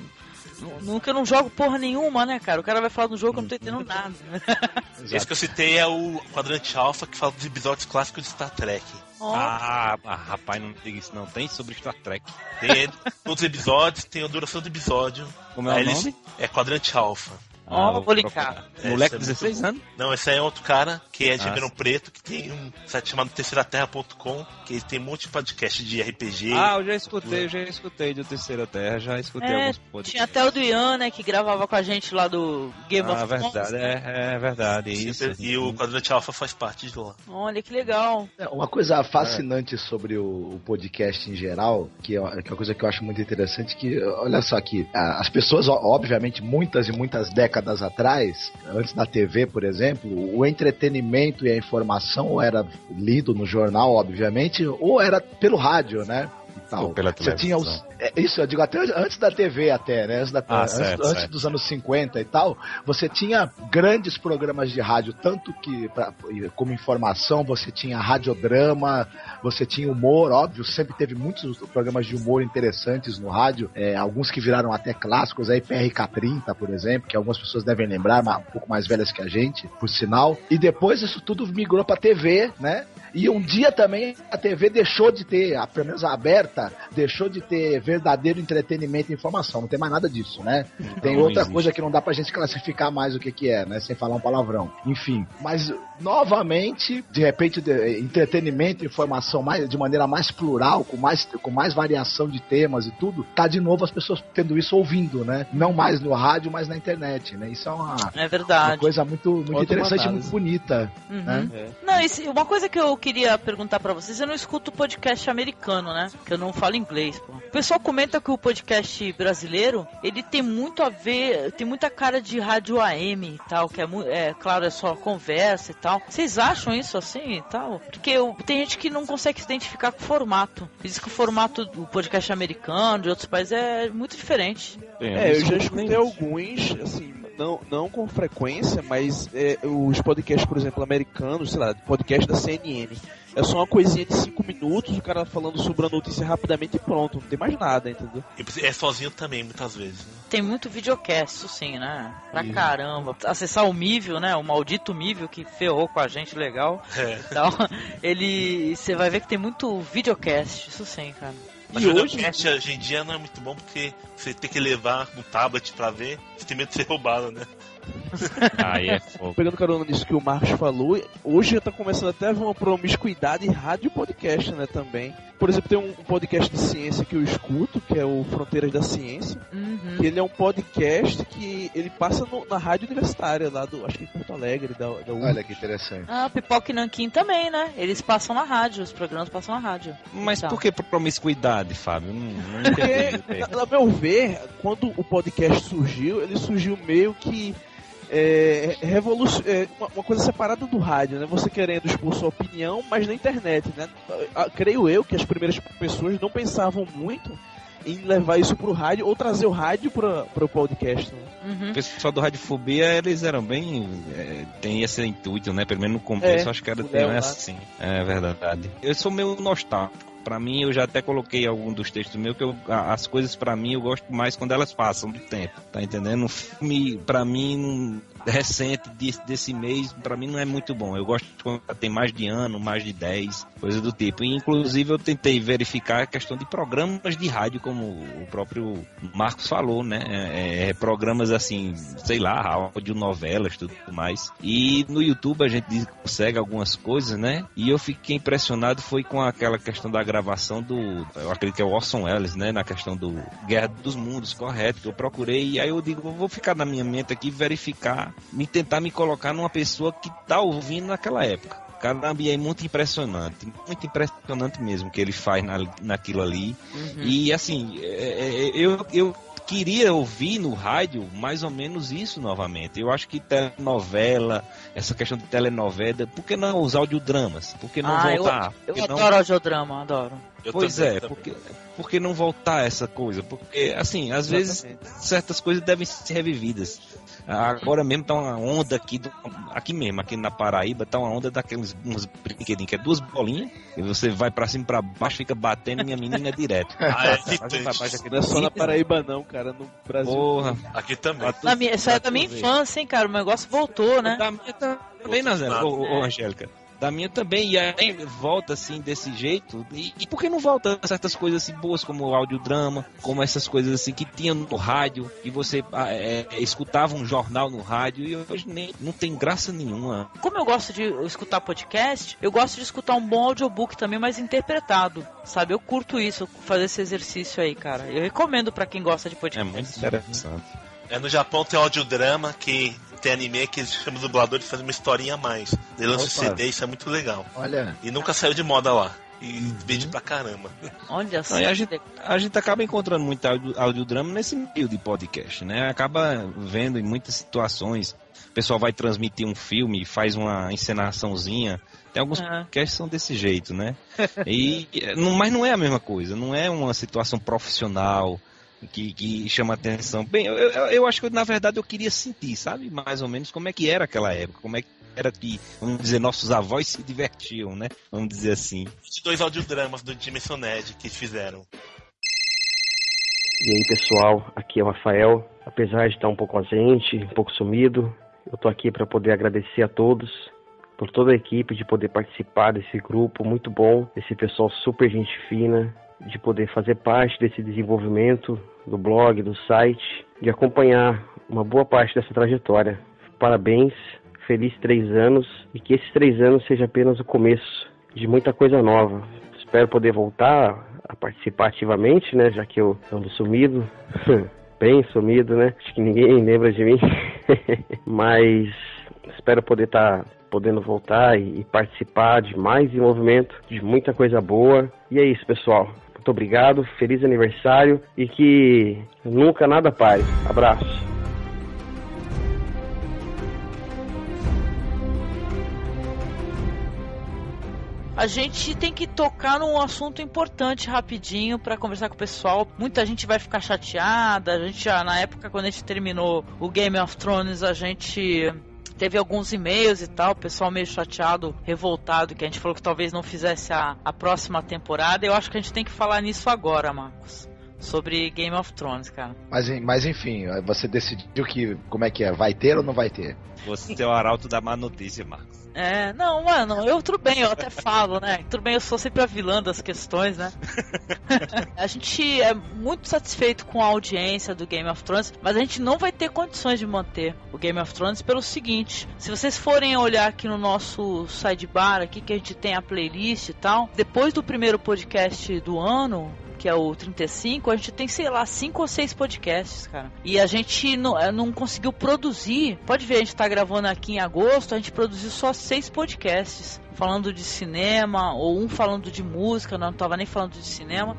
Nunca não jogo porra nenhuma, né, cara? O cara vai falar do jogo que eu não tô entendendo nada. Esse que eu citei é o Quadrante Alpha, que fala dos episódios clássicos de Star Trek. Oh. Ah, rapaz, não diga isso não. Tem sobre Star Trek. Tem todos os episódios, tem a duração do episódio. Como é o Aí nome? É Quadrante Alpha. Ó, vou linkar. É, Moleque esse é 16 muito- anos? Não, esse aí é outro cara que é de Ah, Ribeirão Preto, que tem um site chamado terceiraterra.com, que ele tem um monte de podcast de RPG. Ah, eu já escutei, eu já escutei do Terceira Terra, já escutei É, alguns podcasts. tinha até o do Ian, né, que gravava com a gente lá do Game Ah, of Thrones. verdade, é, é verdade, isso. E o Quadrante Alpha faz parte de lá. Olha que legal. É, Uma coisa fascinante sobre o, podcast em geral, que é, é uma coisa que eu acho muito interessante, que, olha só aqui, as pessoas, obviamente, muitas e muitas décadas atrás, antes da TV, por exemplo, o entretenimento e a informação era lido no jornal, obviamente, ou era pelo rádio, né? Pela Você tinha os, é, isso, eu digo até antes da TV até, né? Antes, da, Ah, antes, certo, antes certo. dos anos 50 e tal, você tinha grandes programas de rádio, tanto que pra, como informação, você tinha radiodrama, você tinha humor, óbvio, sempre teve muitos programas de humor interessantes no rádio, é, alguns que viraram até clássicos, aí PRK30, por exemplo, que algumas pessoas devem lembrar, mas um pouco mais velhas que a gente, por sinal. E depois isso tudo migrou pra TV, né? E um dia também a TV deixou de ter, pelo menos a deixou de ter verdadeiro entretenimento e informação. Não tem mais nada disso, né? Tem Não outra existe. coisa que não dá pra gente classificar mais o que, que é, né? Sem falar um palavrão. Enfim. Mas, novamente, de repente, de- entretenimento e informação mais, de maneira mais plural, com mais, com mais variação de temas e tudo, tá de novo as pessoas tendo isso ouvindo, né? Não mais no rádio, mas na internet, né? Isso é uma, É verdade. uma coisa muito, muito Outra interessante e muito bonita. Uhum. Né? É. Não, esse- uma coisa que eu queria perguntar pra vocês, eu não escuto podcast americano, né? Que eu não falo inglês, pô. O pessoal comenta que o podcast brasileiro, ele tem muito a ver, tem muita cara de rádio AM e tal, que é, é claro, é só conversa e tal. Vocês acham isso assim e tal? Porque eu- tem gente que não consegue se identificar com o formato. Diz que o formato do podcast americano, de outros países, é muito diferente. É, eu já escuto escutei alguns, assim, não, não com frequência, mas é, os podcasts, por exemplo, americanos, sei lá, podcast da CNN. É só uma coisinha de 5 minutos, o cara falando sobre a notícia rapidamente e pronto, não tem mais nada, entendeu? É sozinho também, muitas vezes. Né? Tem muito videocast, isso sim, né? Pra caramba. Acessar o Mívio, né? O maldito Mívio que ferrou com a gente legal. É. Então, ele. Você vai ver que tem muito videocast, isso sim, cara. Mas E hoje- videocast hoje em dia não é muito bom porque você tem que levar no tablet pra ver, você tem medo de ser roubado, né? Aí é fogo. Pegando carona nisso que o Marcos falou, hoje tá começando até uma promiscuidade em rádio e podcast, né, também. Por exemplo, tem um podcast de ciência que eu escuto, que é o Fronteiras da Ciência, Uhum. que ele é um podcast que ele passa no- na rádio universitária lá do, acho que em Porto Alegre, da, da UF. Olha que interessante. Ah, Pipoca e Nanquim também, né? Eles passam na rádio, os programas passam na rádio. Mas Então. por que promiscuidade, Fábio? Não, não entendi. Porque, a meu ver, quando o podcast surgiu, ele surgiu meio que é, revolucion... é, uma, uma coisa separada do rádio, né? Você querendo expor sua opinião, mas na internet, né? Ah, Creio eu que as primeiras pessoas não pensavam muito em levar isso pro rádio ou trazer o rádio para o podcast. Né? Uhum. O pessoal do Radiofobia, eles eram bem. É, tem esse intuito, né? Pelo menos no começo, É, acho que era assim. É verdade. Eu sou meio nostálgico. Pra mim, eu já até coloquei algum dos textos meus que eu- as coisas pra mim eu gosto mais quando elas passam do tempo, tá entendendo? Um filme pra mim recente desse, mês, pra mim não é muito bom. Eu gosto quando tem mais de ano, mais de 10, coisa do tipo. E, inclusive eu tentei verificar a questão de programas de rádio, como o próprio Marcos falou, né? É, é, programas assim, sei lá, audionovelas, tudo mais. E no YouTube a gente consegue algumas coisas, né? E eu fiquei impressionado foi com aquela questão da gravação do, eu acredito que é o Orson Welles, né? Na questão do Guerra dos Mundos, correto, que eu procurei. E aí eu digo, vou ficar na minha mente aqui verificar, me tentar me colocar numa pessoa que tá ouvindo naquela época. Caramba, é muito impressionante, muito impressionante mesmo que ele faz na, naquilo ali. Uhum. E assim, é, é, eu, eu queria ouvir no rádio mais ou menos isso novamente. Eu acho que novela, essa questão de telenovela, por que não os audiodramas? Por que não ah, voltar? Eu, eu adoro não... audiodrama, adoro. Eu Pois também, é, também. porque, por que não voltar essa coisa? Porque, assim, às vezes certas coisas devem ser revividas. Agora mesmo tá uma onda aqui, do- aqui mesmo, aqui na Paraíba, tá uma onda daqueles uns brinquedinhos que é duas bolinhas, e você vai pra cima e pra baixo, fica batendo minha menina direto. Ah, é Pra baixo, aquele Não é só na Paraíba não, cara, no Brasil. Porra. Aqui também. Na minha, é da minha infância, hein, cara. O negócio voltou, né? Da minha também, Nazé, ô, ô, Angélica. Da minha também, e aí volta assim desse jeito. E, e por que não volta certas coisas assim boas, como o audiodrama, como essas coisas assim que tinha no rádio, que você ah, é, escutava um jornal no rádio, e hoje nem, não tem graça nenhuma. Como eu gosto de escutar podcast, eu gosto de escutar um bom audiobook também, mas interpretado. Sabe? Eu curto isso, fazer esse exercício aí, cara. Eu recomendo pra quem gosta de É podcast. muito interessante. É, no Japão tem audiodrama que tem anime que eles chamam o dublador de fazer uma historinha a mais. Ele lança o Opa. CD, isso é muito legal. Olha. E nunca saiu de moda lá. E vende pra caramba. Olha só. E a, gente, a gente acaba encontrando muito audio, audiodrama nesse meio de podcast, né? Acaba vendo em muitas situações. O pessoal vai transmitir um filme, faz uma encenaçãozinha. Tem alguns É. podcasts que são desse jeito, né? E, eh, mas não é a mesma coisa. Não é uma situação profissional que, que chama atenção. Bem, eu, eu, eu acho que, na verdade, eu queria sentir, sabe? Mais ou menos como é que era aquela época. Como é que era que, vamos dizer, nossos avós se divertiam, né? Vamos dizer assim. 22 audiodramas do Dimension Ned que eles fizeram. E aí pessoal, aqui é o Rafael. Apesar de estar um pouco ausente, um pouco sumido, eu tô aqui para poder agradecer a todos por toda a equipe de poder participar desse grupo muito bom, esse pessoal super gente fina, de poder fazer parte desse desenvolvimento do blog, do site, de acompanhar uma boa parte dessa trajetória. Parabéns, feliz três anos e que esses três anos seja apenas o começo de muita coisa nova. Espero poder voltar a participar ativamente, né? Já que eu ando sumido, bem sumido, né? Acho que ninguém lembra de mim, mas espero poder estar podendo voltar e, e participar de mais desenvolvimento, de muita coisa boa. E é isso, pessoal. Muito obrigado, feliz aniversário e que nunca nada pare. Abraço. A gente tem que tocar num assunto importante rapidinho pra conversar com o pessoal. Muita gente vai ficar chateada. A gente já na época quando a gente terminou o Game of Thrones, a gente teve alguns e-mails e tal, o pessoal meio chateado, revoltado, que a gente falou que talvez não fizesse a, a próxima temporada. Eu acho que a gente tem que falar nisso agora, Marcos. Sobre Game of Thrones, cara. Mas, mas enfim, você decidiu que como é que é? Vai ter ou não vai ter? Você é o arauto da má notícia, Marcos. É, não, mano, eu tudo bem, eu até falo, né? Tudo bem, eu sou sempre a vilã das questões, né? a gente é muito satisfeito com a audiência do Game of Thrones, mas a gente não vai ter condições de manter o Game of Thrones pelo seguinte: se vocês forem olhar aqui no nosso sidebar aqui que a gente tem a playlist e tal, depois do primeiro podcast do ano, que é o 35, a gente tem, sei lá, cinco ou seis podcasts, cara. E a gente não, eh, não conseguiu produzir. Pode ver, a gente tá gravando aqui em agosto, a gente produziu só seis podcasts. Falando de cinema, ou um falando de música, não tava nem falando de cinema.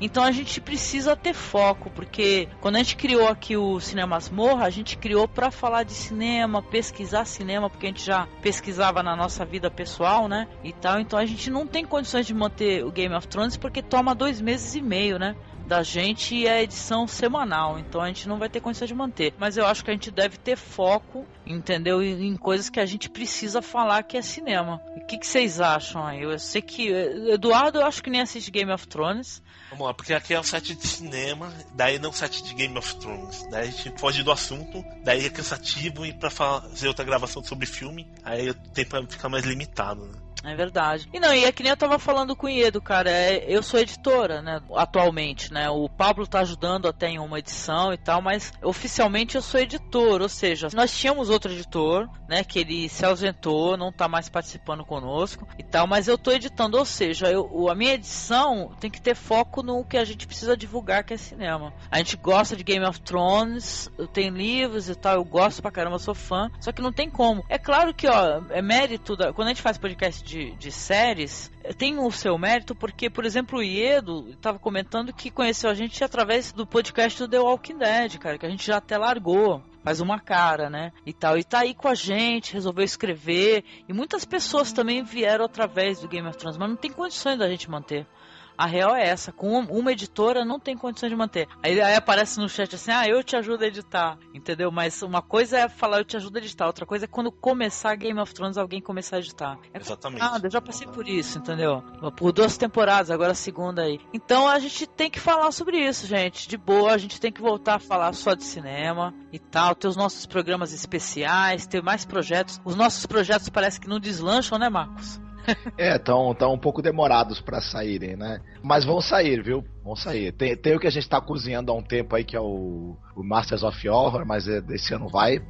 Então a gente precisa ter foco, porque quando a gente criou aqui o Cinemas Morra, a gente criou para falar de cinema, pesquisar cinema, porque a gente já pesquisava na nossa vida pessoal, né? E tal. Então a gente não tem condições de manter o Game of Thrones porque toma dois meses e meio, né? Da gente e a edição semanal, então a gente não vai ter condições de manter. Mas eu acho que a gente deve ter foco, entendeu? Em coisas que a gente precisa falar que é cinema. O que, que vocês acham aí? Eu sei que. Eduardo, eu acho que nem assiste Game of Thrones. Vamos lá, porque aqui é um site de cinema, daí não um site de Game of Thrones. Daí a gente foge do assunto, daí é cansativo e pra fazer outra gravação sobre filme, aí o tempo fica mais limitado, né? É verdade. E não, e é que nem eu tava falando com o Iedo, cara. É, eu sou editora, né? Atualmente, né? O Pablo tá ajudando até em uma edição e tal, mas oficialmente eu sou editor. Ou seja, nós tínhamos outro editor, né? Que ele se ausentou, não tá mais participando conosco e tal, mas eu tô editando. Ou seja, eu, a minha edição tem que ter foco no que a gente precisa divulgar, que é cinema. A gente gosta de Game of Thrones, tenho livros e tal, eu gosto pra caramba, sou fã, só que não tem como. É claro que, ó, é mérito da. Quando a gente faz podcast de, de séries, eh, tem o seu mérito, porque, por exemplo, o Iedo estava comentando que conheceu a gente através do podcast do The Walking Dead, cara, que a gente já até largou. faz uma cara, né? E tal. E tá aí com a gente, resolveu escrever. E muitas pessoas também vieram através do Game of Thrones, mas não tem condições da gente manter. A real é essa, com uma editora não tem condições de manter. Aí, aí, aparece no chat assim, ah, eu te ajudo a editar, entendeu? Mas uma coisa é falar eu te ajudo a editar, outra coisa é quando começar Game of Thrones alguém começar a editar. É Exatamente. Ah, eu já passei por isso, entendeu? Por duas temporadas, agora a segunda aí. Então a gente tem que falar sobre isso, gente. De boa, a gente tem que voltar a falar só de cinema e tal, ter os nossos programas especiais, ter mais projetos. Os nossos projetos parece que não deslancham, né, Marcos? É, estão tão um pouco demorados para saírem, né? Mas vão sair, viu? Vão sair. Tem, tem o que a gente tá cozinhando há um tempo aí, que é o, o Masters of Horror, mas é, esse ano vai.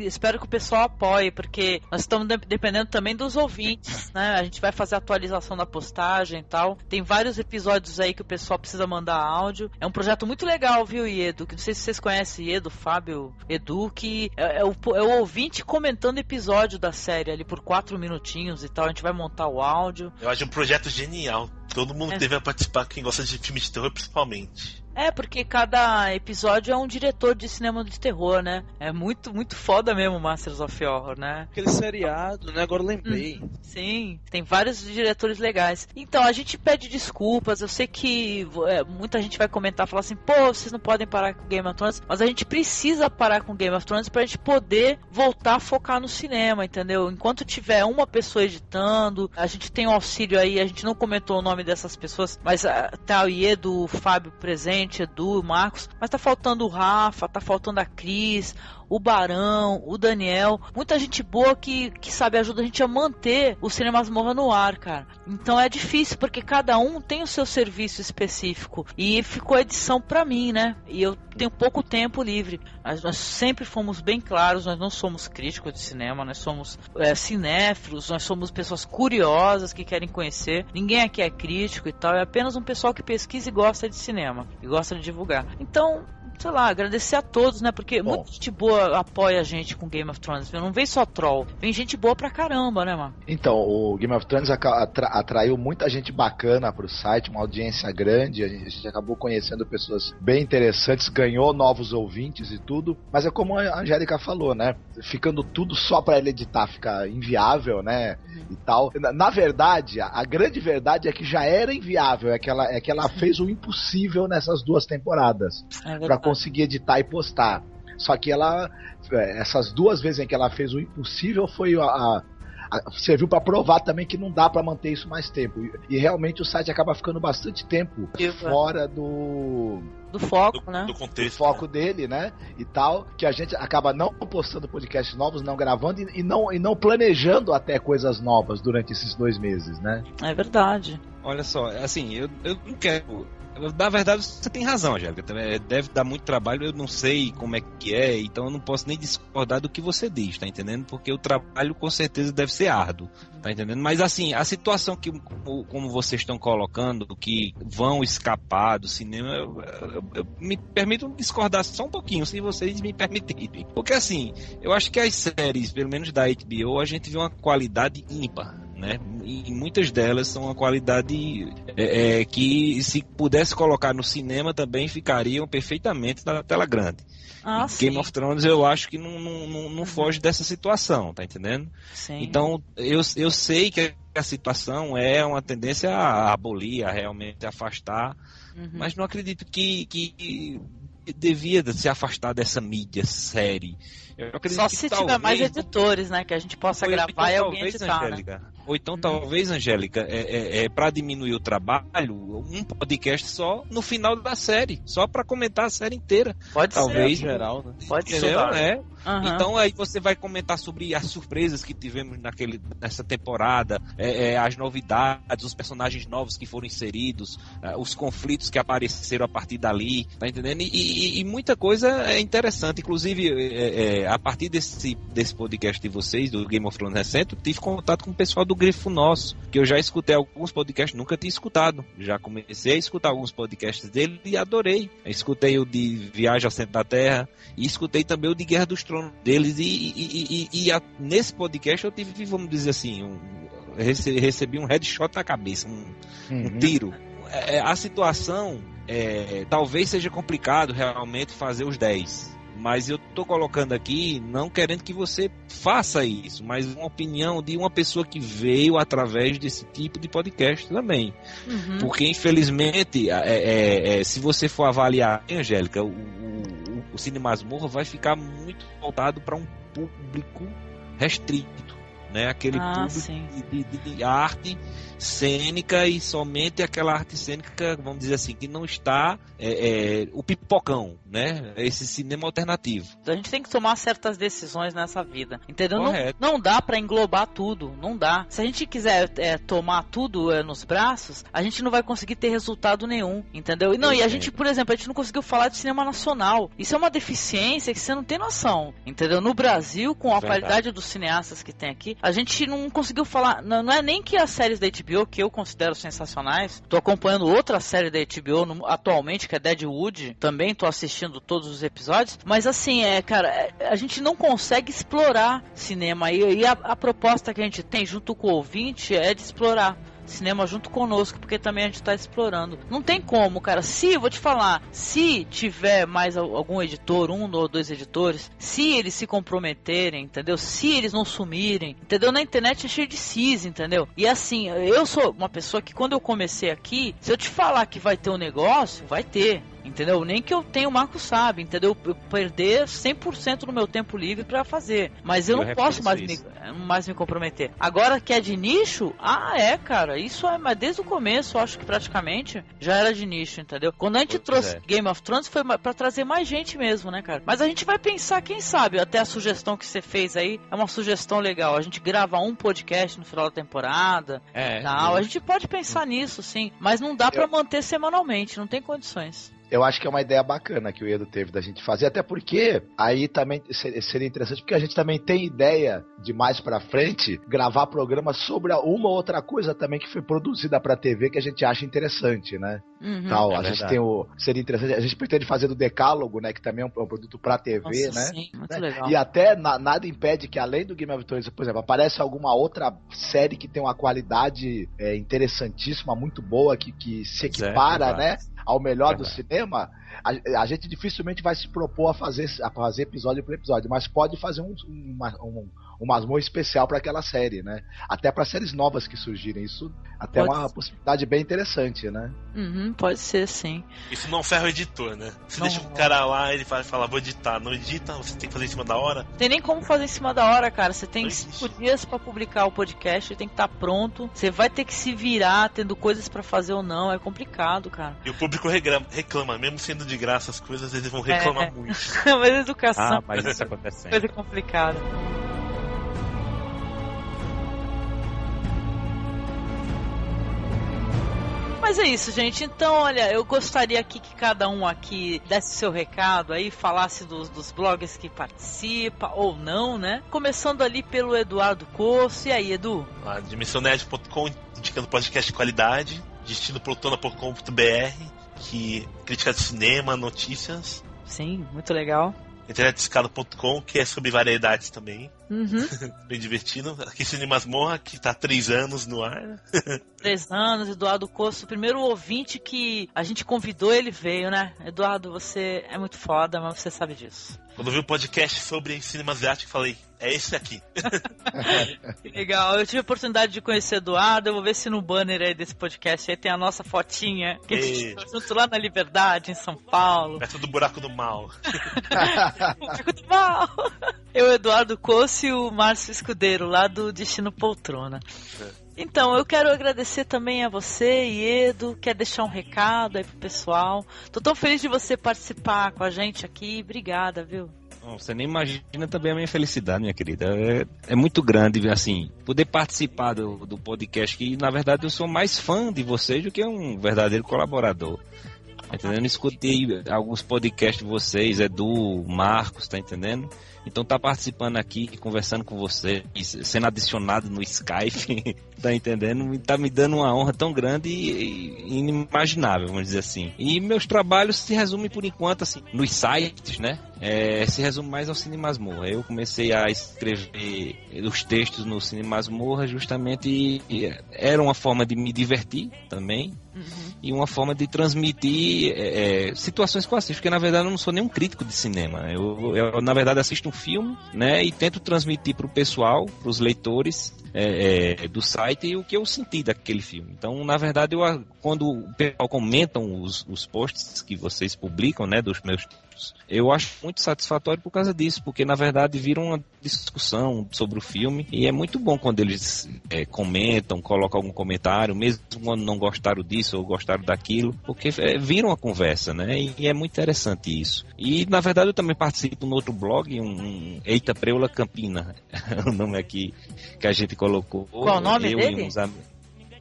espero que o pessoal apoie, porque nós estamos de dependendo também dos ouvintes, né? A gente vai fazer a atualização da postagem e tal. Tem vários episódios aí que o pessoal precisa mandar áudio. É um projeto muito legal, viu, Iedo? Que não sei se vocês conhecem Iedo, Fábio, Edu, que é, é, o, é o ouvinte comentando episódio da série ali por quatro minutinhos e tal. A gente vai montar o áudio. Eu acho um projeto genial. Todo mundo É. deve participar, quem gosta de filme de terror principalmente. É, porque cada episódio é um diretor de cinema de terror, né? É muito, muito foda mesmo Masters of Horror, né? Aquele seriado, né? Agora lembrei. Sim, tem vários diretores legais. Então, a gente pede desculpas. Eu sei que é, muita gente vai comentar, falar assim, pô, vocês não podem parar com Game of Thrones. Mas a gente precisa parar com Game of Thrones pra gente poder voltar a focar no cinema, entendeu? Enquanto tiver uma pessoa editando, a gente tem um auxílio aí, a gente não comentou o nome dessas pessoas, mas ah, tá o Iedo, o Fábio presente, Edu, o Marcos, mas tá faltando o Rafa, tá faltando a Cris, o Barão, o Daniel, muita gente boa que, que sabe ajuda a gente a manter o Cinema Masmorra no ar, cara. Então é difícil porque cada um tem o seu serviço específico e ficou a edição pra mim, né? E eu tenho pouco tempo livre. Mas nós sempre fomos bem claros, nós não somos críticos de cinema, nós somos é, cinéfilos, nós somos pessoas curiosas que querem conhecer. Ninguém aqui é crítico e tal, é apenas um pessoal que pesquisa e gosta de cinema e gosta de divulgar. Então, sei lá, agradecer a todos, né? Porque muita gente boa apoia a gente com Game of Thrones. Não vem só troll, vem gente boa pra caramba, né, mano? Então, o Game of Thrones atra- atraiu muita gente bacana pro site, uma audiência grande, a gente, a gente acabou conhecendo pessoas bem interessantes, ganhou novos ouvintes e tudo, mas é como a Angélica falou, né? Ficando tudo só pra ele editar fica inviável, né? E tal. Na, na verdade, a, a grande verdade é que já era inviável, é que ela, é que ela fez o impossível nessas duas temporadas É pra verdade. conseguir editar e postar. Só que ela, é, essas duas vezes em que ela fez o impossível foi a, a- a- serviu pra provar também que não dá pra manter isso mais tempo. E, e realmente o site acaba ficando bastante tempo fora do do foco, né? Do contexto. foco dele, né? E tal, que a gente acaba não postando podcasts novos, não gravando e, e não e não planejando até coisas novas durante esses dois meses, né? É verdade. Olha só, assim, eu, eu não quero. Na verdade, você tem razão, Angélica. também Deve dar muito trabalho, eu não sei como é que é, então eu não posso nem discordar do que você diz, tá entendendo? Porque o trabalho com certeza deve ser árduo, tá entendendo? Mas assim, a situação que, como, como vocês estão colocando, que vão escapar do cinema, eu, eu- eu me permito discordar só um pouquinho, se vocês me permitirem. Porque assim, eu acho que as séries, pelo menos da HBO, a gente vê uma qualidade ímpar né? E muitas delas são uma qualidade é, é, que se pudesse colocar no cinema também ficariam perfeitamente na tela grande. Ah, Game of Thrones eu acho que não, não, não, não foge dessa situação, tá entendendo? Sim. Então eu, eu sei que a situação é uma tendência a abolir, a realmente afastar, Uhum. mas não acredito que, que devia se afastar dessa mídia série. Só que se tiver mais editores, né? Que a gente possa gravar e alguém editar, né? Ou então, talvez, Angélica, é, é, é para diminuir o trabalho, um podcast só no final da série, só para comentar a série inteira. Pode talvez, ser. Geral, né? Pode ser. É. Aham. Então aí você vai comentar sobre as surpresas que tivemos naquele, nessa temporada, é, é, as novidades, os personagens novos que foram inseridos, é, os conflitos que apareceram a partir dali, tá entendendo? E, e- e muita coisa é interessante. Inclusive, é, é, a partir desse, desse podcast de vocês, do Game of Thrones recente, eu tive contato com o pessoal do Grifo Nosso, que eu já escutei alguns podcasts, nunca tinha escutado. Já comecei a escutar alguns podcasts dele e adorei. Eu escutei o de Viagem ao Centro da Terra e escutei também o de Guerra dos Tronos deles. E, e- e- e- a- nesse podcast eu tive, vamos dizer assim, um, rece- recebi um headshot na cabeça, um, um tiro. É, a situação é, talvez seja complicado realmente fazer os 10. Mas eu tô colocando aqui, não querendo que você faça isso, mas uma opinião de uma pessoa que veio através desse tipo de podcast também. Uhum. Porque, infelizmente, é, é, é, se você for avaliar, Angélica, o, o, o Cine Masmorra vai ficar muito voltado para um público restrito. Né? Aquele Ah, público de, de- de arte cênica e somente aquela arte cênica, vamos dizer assim, que não está é, é, o pipocão, né? Esse cinema alternativo. A gente tem que tomar certas decisões nessa vida, entendeu? Não, Correto. não dá pra englobar tudo, não dá. Se a gente quiser é, tomar tudo é, nos braços, a gente não vai conseguir ter resultado nenhum, entendeu? E não, e a gente, por exemplo, a gente não conseguiu falar de cinema nacional. Isso é uma deficiência que você não tem noção, entendeu? No Brasil, com a Verdade. qualidade dos cineastas que tem aqui, a gente não conseguiu falar. Não, não é nem que as séries da HBO, que eu considero sensacionais, tô acompanhando outra série da HBO no- atualmente, que é Deadwood, também tô assistindo todos os episódios, mas assim, é, cara, é, a gente não consegue explorar cinema e, e a, a proposta que a gente tem junto com o ouvinte é de explorar cinema junto conosco, porque também a gente tá explorando. Não tem como, cara. Se, vou te falar, se tiver mais al- algum editor, um ou dois editores, se eles se comprometerem, entendeu? Se eles não sumirem, entendeu? Na internet é cheio de cis, entendeu? E assim, eu sou uma pessoa que quando eu comecei aqui, se eu te falar que vai ter um negócio, vai ter. Entendeu? Nem que eu tenha o Marco sabe, entendeu? Eu perder 100% do meu tempo livre pra fazer. Mas eu, Eu não posso mais me, mais me comprometer. Agora que é de nicho, ah, é, cara. Isso é, mas desde o começo, eu acho que praticamente já era de nicho, entendeu? Quando a gente Pois trouxe é. Game of Thrones foi pra trazer mais gente mesmo, né, cara? Mas a gente vai pensar, quem sabe, até a sugestão que você fez aí é uma sugestão legal. A gente grava um podcast no final da temporada. É, Tal. A gente pode pensar nisso, sim. Mas não dá pra manter semanalmente, não tem condições. Eu acho que é uma ideia bacana que o Edo teve da gente fazer, até porque aí também ser- seria interessante, porque a gente também tem ideia de mais pra frente gravar programas sobre uma outra coisa também que foi produzida pra TV que a gente acha interessante, né? Uhum. Tal, É a gente verdade. tem o. Seria interessante. A gente pretende fazer do Decálogo, né? Que também é um, é um produto pra TV, Nossa, né? sim, muito né? legal. E até na- nada impede que, além do Game of Thrones, por exemplo, apareça alguma outra série que tem uma qualidade é, interessantíssima, muito boa, que, que se é, equipara, né? Ao melhor do cinema. A, a gente dificilmente vai se propor a fazer, a fazer episódio por episódio, mas pode fazer um, uma, um, um masmorra especial para aquela série, né? Até para séries novas que surgirem. Isso até é uma ser. possibilidade bem interessante, né? Uhum, pode ser, sim. Isso não ferra o editor, né? Você Não. deixa o cara lá, ele vai falar, vou editar. Não edita, você tem que fazer em cima da hora. Tem nem como fazer em cima da hora, cara. Você tem Não cinco dias pra publicar o podcast, tem que estar pronto. Você vai ter que se virar, tendo coisas pra fazer ou não. É complicado, cara. E o público reclama, reclama, mesmo sendo de graça as coisas, eles vão reclamar É. muito. mas educação Ah, mas isso acontece é sempre. coisa complicada. Mas é isso, gente. Então, olha, eu gostaria aqui que cada um aqui desse seu recado aí, falasse dos, dos blogs que participa ou não, né? Começando ali pelo Eduardo Corso. E aí, Edu? Lá, dimensãonerd.com, indicando podcast de qualidade, destinoprotona.com.br, que crítica de cinema, notícias, Sim, muito legal. internetescada.com, que é sobre variedades também, Uhum. bem divertido. Aqui Cinemas Morra, que tá há três anos no ar. Três anos, Eduardo Costa, o primeiro ouvinte que a gente convidou, ele veio, né? Eduardo, você é muito foda, mas você sabe disso. Quando eu vi o podcast sobre cinema asiático, falei, é esse aqui. Que legal, eu tive a oportunidade de conhecer o Eduardo, eu vou ver se no banner aí desse podcast aí tem a nossa fotinha, que a gente tá junto lá na Liberdade, em São Paulo. Perto do buraco do mal. Buraco do mal. Eu, Eduardo Cosse e o Márcio Escudeiro, lá do Destino Poltrona. Então, eu quero agradecer também a você, Edo. Quer deixar um recado aí pro pessoal? Tô tão feliz de você participar com a gente aqui. Obrigada, viu? Você nem imagina também a minha felicidade, minha querida. É, é muito grande, assim, poder participar do, do podcast, que na verdade eu sou mais fã de vocês do que um verdadeiro colaborador. Tá entendendo? Eu escutei alguns podcasts de vocês, Edu, Marcos, tá entendendo? Então tá participando aqui, conversando com você, sendo adicionado no Skype, tá entendendo? Tá me dando uma honra tão grande e inimaginável, vamos dizer assim. E meus trabalhos se resumem por enquanto assim nos sites, né? É, se resume mais ao Cine Masmorra. Eu comecei a escrever os textos no Cine Masmorra justamente e era uma forma de me divertir também uhum. e uma forma de transmitir é, é, situações que eu assisto, porque na verdade eu não sou nenhum crítico de cinema. Eu, eu na verdade assisto um filme, né, e tento transmitir para o pessoal, para os leitores é, é, do site o que eu senti daquele filme. Então, na verdade, eu, quando o pessoal comentam os, os posts que vocês publicam, né, dos meus eu acho muito satisfatório por causa disso, porque na verdade vira uma discussão sobre o filme e é muito bom quando eles é, comentam, colocam algum comentário, mesmo quando não gostaram disso ou gostaram daquilo, porque é, vira uma conversa, né? E, é muito interessante isso. E na verdade eu também participo no outro blog, um, um Eita Preula Campina, o nome aqui que a gente colocou. Qual o nome dele?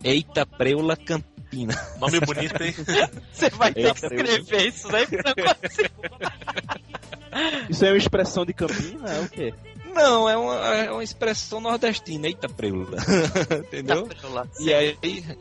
Eita Preula Campina. Nome bonito, hein? Você vai ter que escrever isso daí pra Isso é uma expressão de Campina? É o quê? Não, é uma, é uma expressão nordestina. Eita preula. Entendeu? Eita preula. E aí.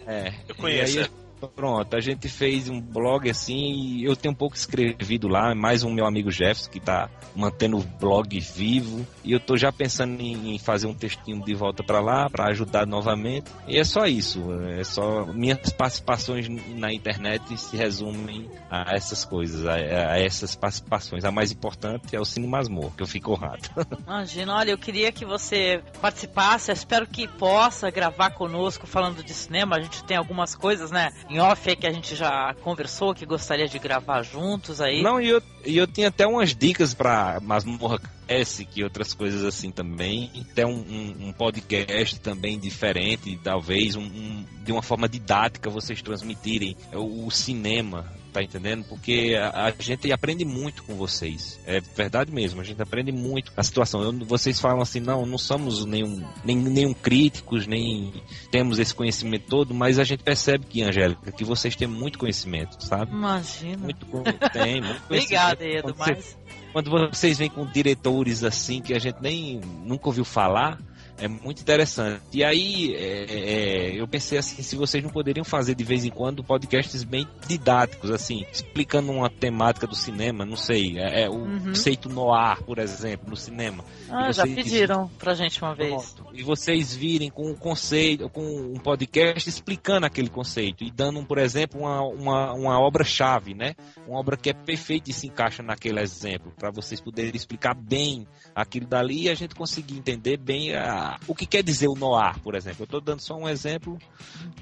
É, Eu conheço. Aí, Pronto, a gente fez um blog assim e eu tenho um pouco escrevido lá, mais um meu amigo Jefferson que tá mantendo o blog vivo e eu tô já pensando em fazer um textinho de volta para lá para ajudar novamente. E é só isso, é só minhas participações na internet se resumem a essas coisas, a, a essas participações. A mais importante é o Cine Masmor, que eu fico honrado. Imagina, olha, eu queria que você participasse, espero que possa gravar conosco falando de cinema, a gente tem algumas coisas, né? em off aí que a gente já conversou, que gostaria de gravar juntos aí. Não, e eu, e eu tinha até umas dicas pra Masmorra S, que outras coisas assim também. Até um, um, um podcast também diferente, talvez, um, de uma forma didática vocês transmitirem o, o cinema tá entendendo? Porque a, a, gente aprende muito com vocês. É verdade mesmo, a gente aprende muito a situação. Eu, vocês falam assim, não, não somos nenhum, nem, nenhum críticos, nem temos esse conhecimento todo, mas a gente percebe que, Angélica, que vocês têm muito conhecimento, sabe? Imagina. Muito, tem, muito Obrigada, Edu, mas... Quando vocês vêm com diretores assim que a gente nem nunca ouviu falar, é muito interessante. E aí, é, é, eu pensei assim, se vocês não poderiam fazer de vez em quando podcasts bem didáticos, assim, explicando uma temática do cinema, não sei, é, é o uhum. conceito noir, por exemplo, no cinema. Ah, já pediram pra gente uma vez. E vocês virem com um conceito, com um podcast explicando aquele conceito e dando, por exemplo, uma, uma, uma obra-chave, né? Uma obra que é perfeita e se encaixa naquele exemplo, para vocês poderem explicar bem aquilo dali e a gente conseguir entender bem a o que quer dizer o noir, por exemplo. Eu estou dando só um exemplo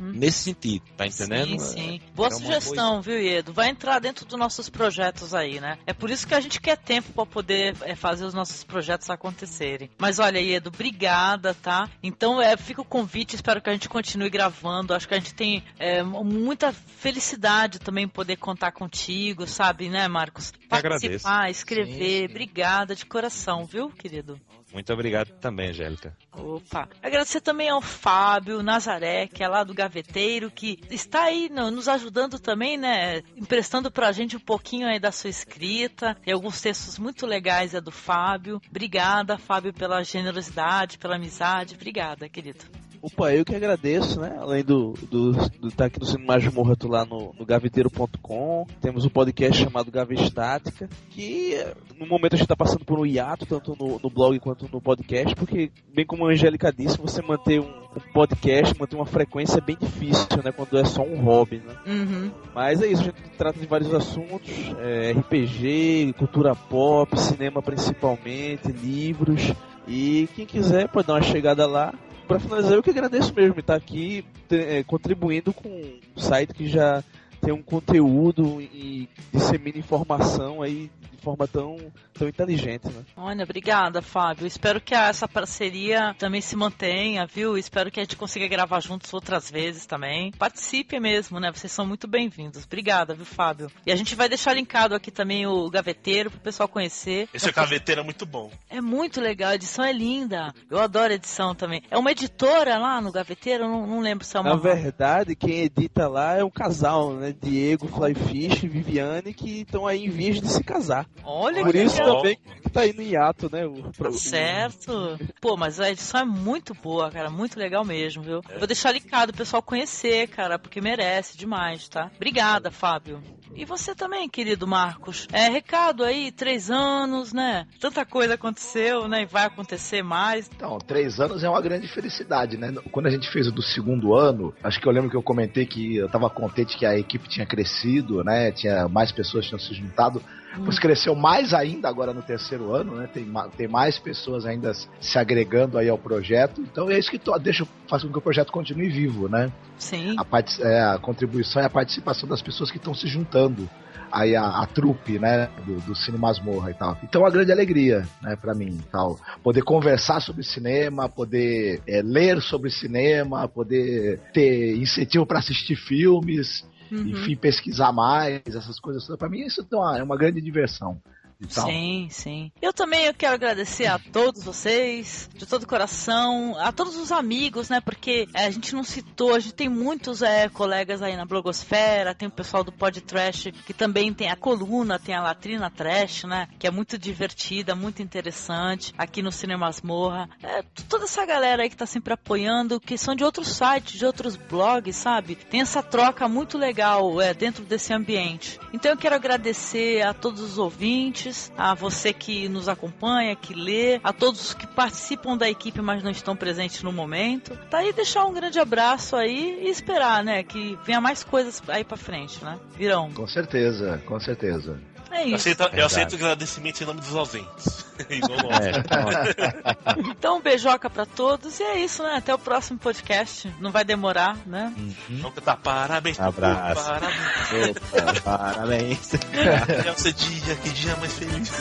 uhum. nesse sentido, tá entendendo? Sim, sim. Boa sugestão, viu, Edu? Vai entrar dentro dos nossos projetos aí, né? É por isso que a gente quer tempo para poder é, fazer os nossos projetos acontecerem. Mas olha, Edu, obrigada, tá? Então, é, fica o convite, espero que a gente continue gravando. Acho que a gente tem é, muita felicidade também poder contar contigo, sabe, né, Marcos? Participar, escrever. Sim, sim. Obrigada de coração, viu, querido? Muito obrigado também, Angélica. Opa. Agradecer também ao Fábio Nazaré, que é lá do Gaveteiro, que está aí nos ajudando também, né? Emprestando pra gente um pouquinho aí da sua escrita. E alguns textos muito legais é do Fábio. Obrigada, Fábio, pela generosidade, pela amizade. Obrigada, querido. Opa, eu que agradeço, né? Além do estar do, do tá aqui no Cinema Masmorra, tô lá no, no gaveteiro.com. Temos um podcast chamado Gavestática, que no momento a gente está passando por um hiato, tanto no, no, blog quanto no podcast, porque, bem como a Angélica disse, você manter um, um podcast, manter uma frequência é bem difícil, né? Quando é só um hobby, né? Uhum. Mas é isso, a gente trata de vários assuntos, é, RPG, cultura pop, cinema principalmente, livros. E quem quiser pode dar uma chegada lá para finalizar, eu que agradeço mesmo estar aqui é, contribuindo com um site que já tem um conteúdo e dissemina informação aí forma tão, tão inteligente, né? Olha, obrigada, Fábio. Espero que essa parceria também se mantenha, viu? Espero que a gente consiga gravar juntos outras vezes também. Participe mesmo, né? Vocês são muito bem-vindos. Obrigada, viu, Fábio? E a gente vai deixar linkado aqui também o gaveteiro pro pessoal conhecer. Esse então, gaveteiro é muito bom. É muito legal, a edição é linda. Eu adoro a edição também. É uma editora lá no gaveteiro, eu não, não lembro se é uma. Na verdade, quem edita lá é um casal, né? Diego, Flyfish e Viviane, que estão aí em vias de se casar. Olha Por que isso legal. também que tá aí no hiato, né? O, Tá certo. Pô, mas a edição é muito boa, cara. Muito legal mesmo, viu? Vou deixar ligado o pessoal conhecer, cara, porque merece demais, tá? Obrigada, Fábio. E você também, querido Marcos. É, recado aí, três anos, né? Tanta coisa aconteceu, né? E vai acontecer mais. Então, três anos é uma grande felicidade, né? Quando a gente fez o do segundo ano, acho que eu lembro que eu comentei que eu tava contente que a equipe tinha crescido, né? Tinha mais pessoas tinham se juntado. Pois cresceu mais ainda agora no terceiro ano, né? Tem, tem mais pessoas ainda se agregando aí ao projeto. Então é isso que deixa, faz com que o projeto continue vivo, né? Sim. A, parti- é, a contribuição e a participação das pessoas que estão se juntando aí a, a trupe, né, do, do Cine Masmorra e tal. Então é uma grande alegria, né, para mim, tal. Poder conversar sobre cinema, poder é, ler sobre cinema, poder ter incentivo para assistir filmes, Uhum. enfim, pesquisar mais, essas coisas todas. Para mim isso é uma, é uma grande diversão. E tal. Sim, sim. Eu também eu quero agradecer a todos vocês, de todo o coração, a todos os amigos, né? Porque é, a gente não citou, a gente tem muitos é, colegas aí na blogosfera, tem o pessoal do Pod Trash, que também tem a coluna, tem a Latrina Trash, né? Que é muito divertida, muito interessante, aqui no Cinema Masmorra. É, toda essa galera aí que tá sempre apoiando, que são de outros sites, de outros blogs, sabe? Tem essa troca muito legal é, dentro desse ambiente. Então eu quero agradecer a todos os ouvintes, a você que nos acompanha, que lê, a todos que participam da equipe, mas não estão presentes no momento. Tá aí deixar um grande abraço aí e esperar, né, que venha mais coisas aí pra frente, né? Virão. Com certeza, com certeza. É Eu isso. aceito, eu aceito o agradecimento em nome dos ausentes. Nosso. É, Então, beijoca pra todos e é isso, né? Até o próximo podcast. Não vai demorar, né? Vamos cantar parabéns Abraço. parabéns. Opa, parabéns. Esse dia, que dia mais feliz.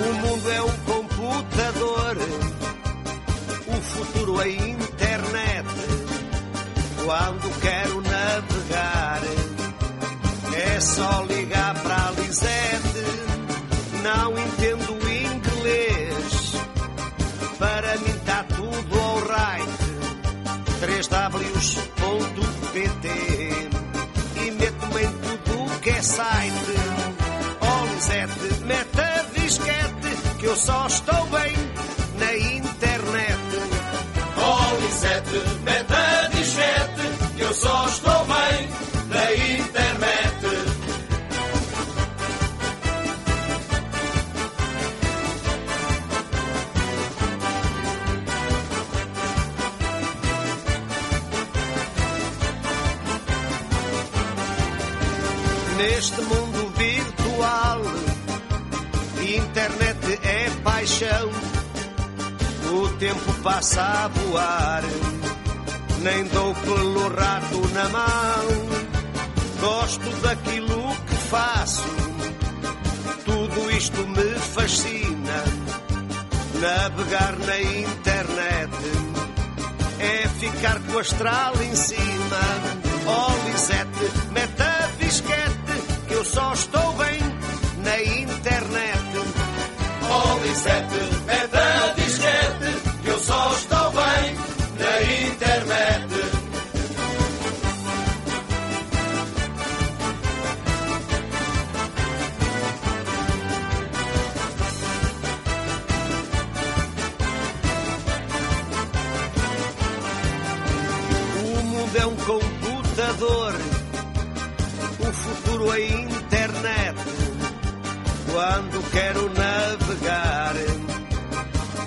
O mundo é um computador, o futuro é internet. Quando quero navegar, é só ligar para a Lisete. Não entendo inglês, para mim tá tudo alright. 3ws.pt e meto-me em tudo que é site. Oh Lisete, mete a disquete, que eu só estou bem na Neste mundo virtual, internet é paixão. O tempo passa a voar, nem dou pelo rato na mão. Gosto daquilo que faço, tudo isto me fascina. Navegar na internet é ficar com a astral em cima. Oh, Lisete, mete a disquete, que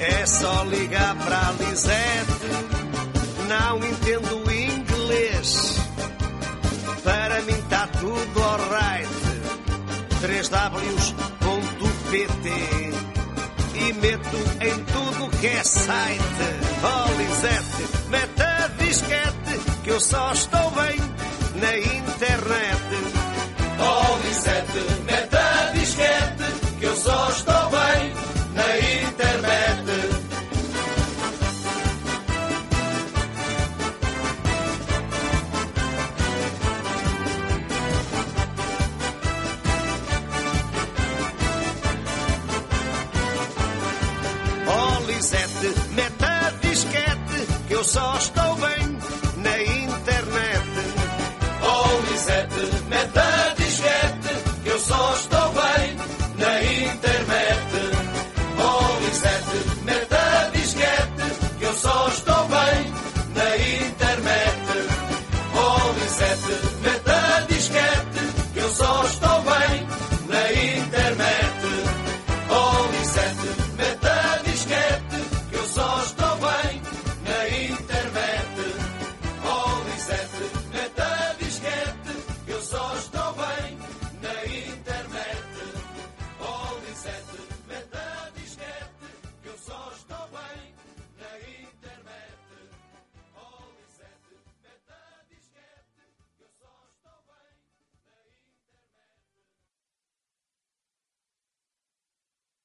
é só ligar para a Lisete. Não entendo inglês, para mim tá tudo alright. 3ws.pt e meto em tudo que é site. Oh, Lisete, mete a disquete, que eu só estou bem na internet. Oh, Lisete, mete a disquete, que eu só estou eu só estou bem na internet. Oh, Lisete, mete a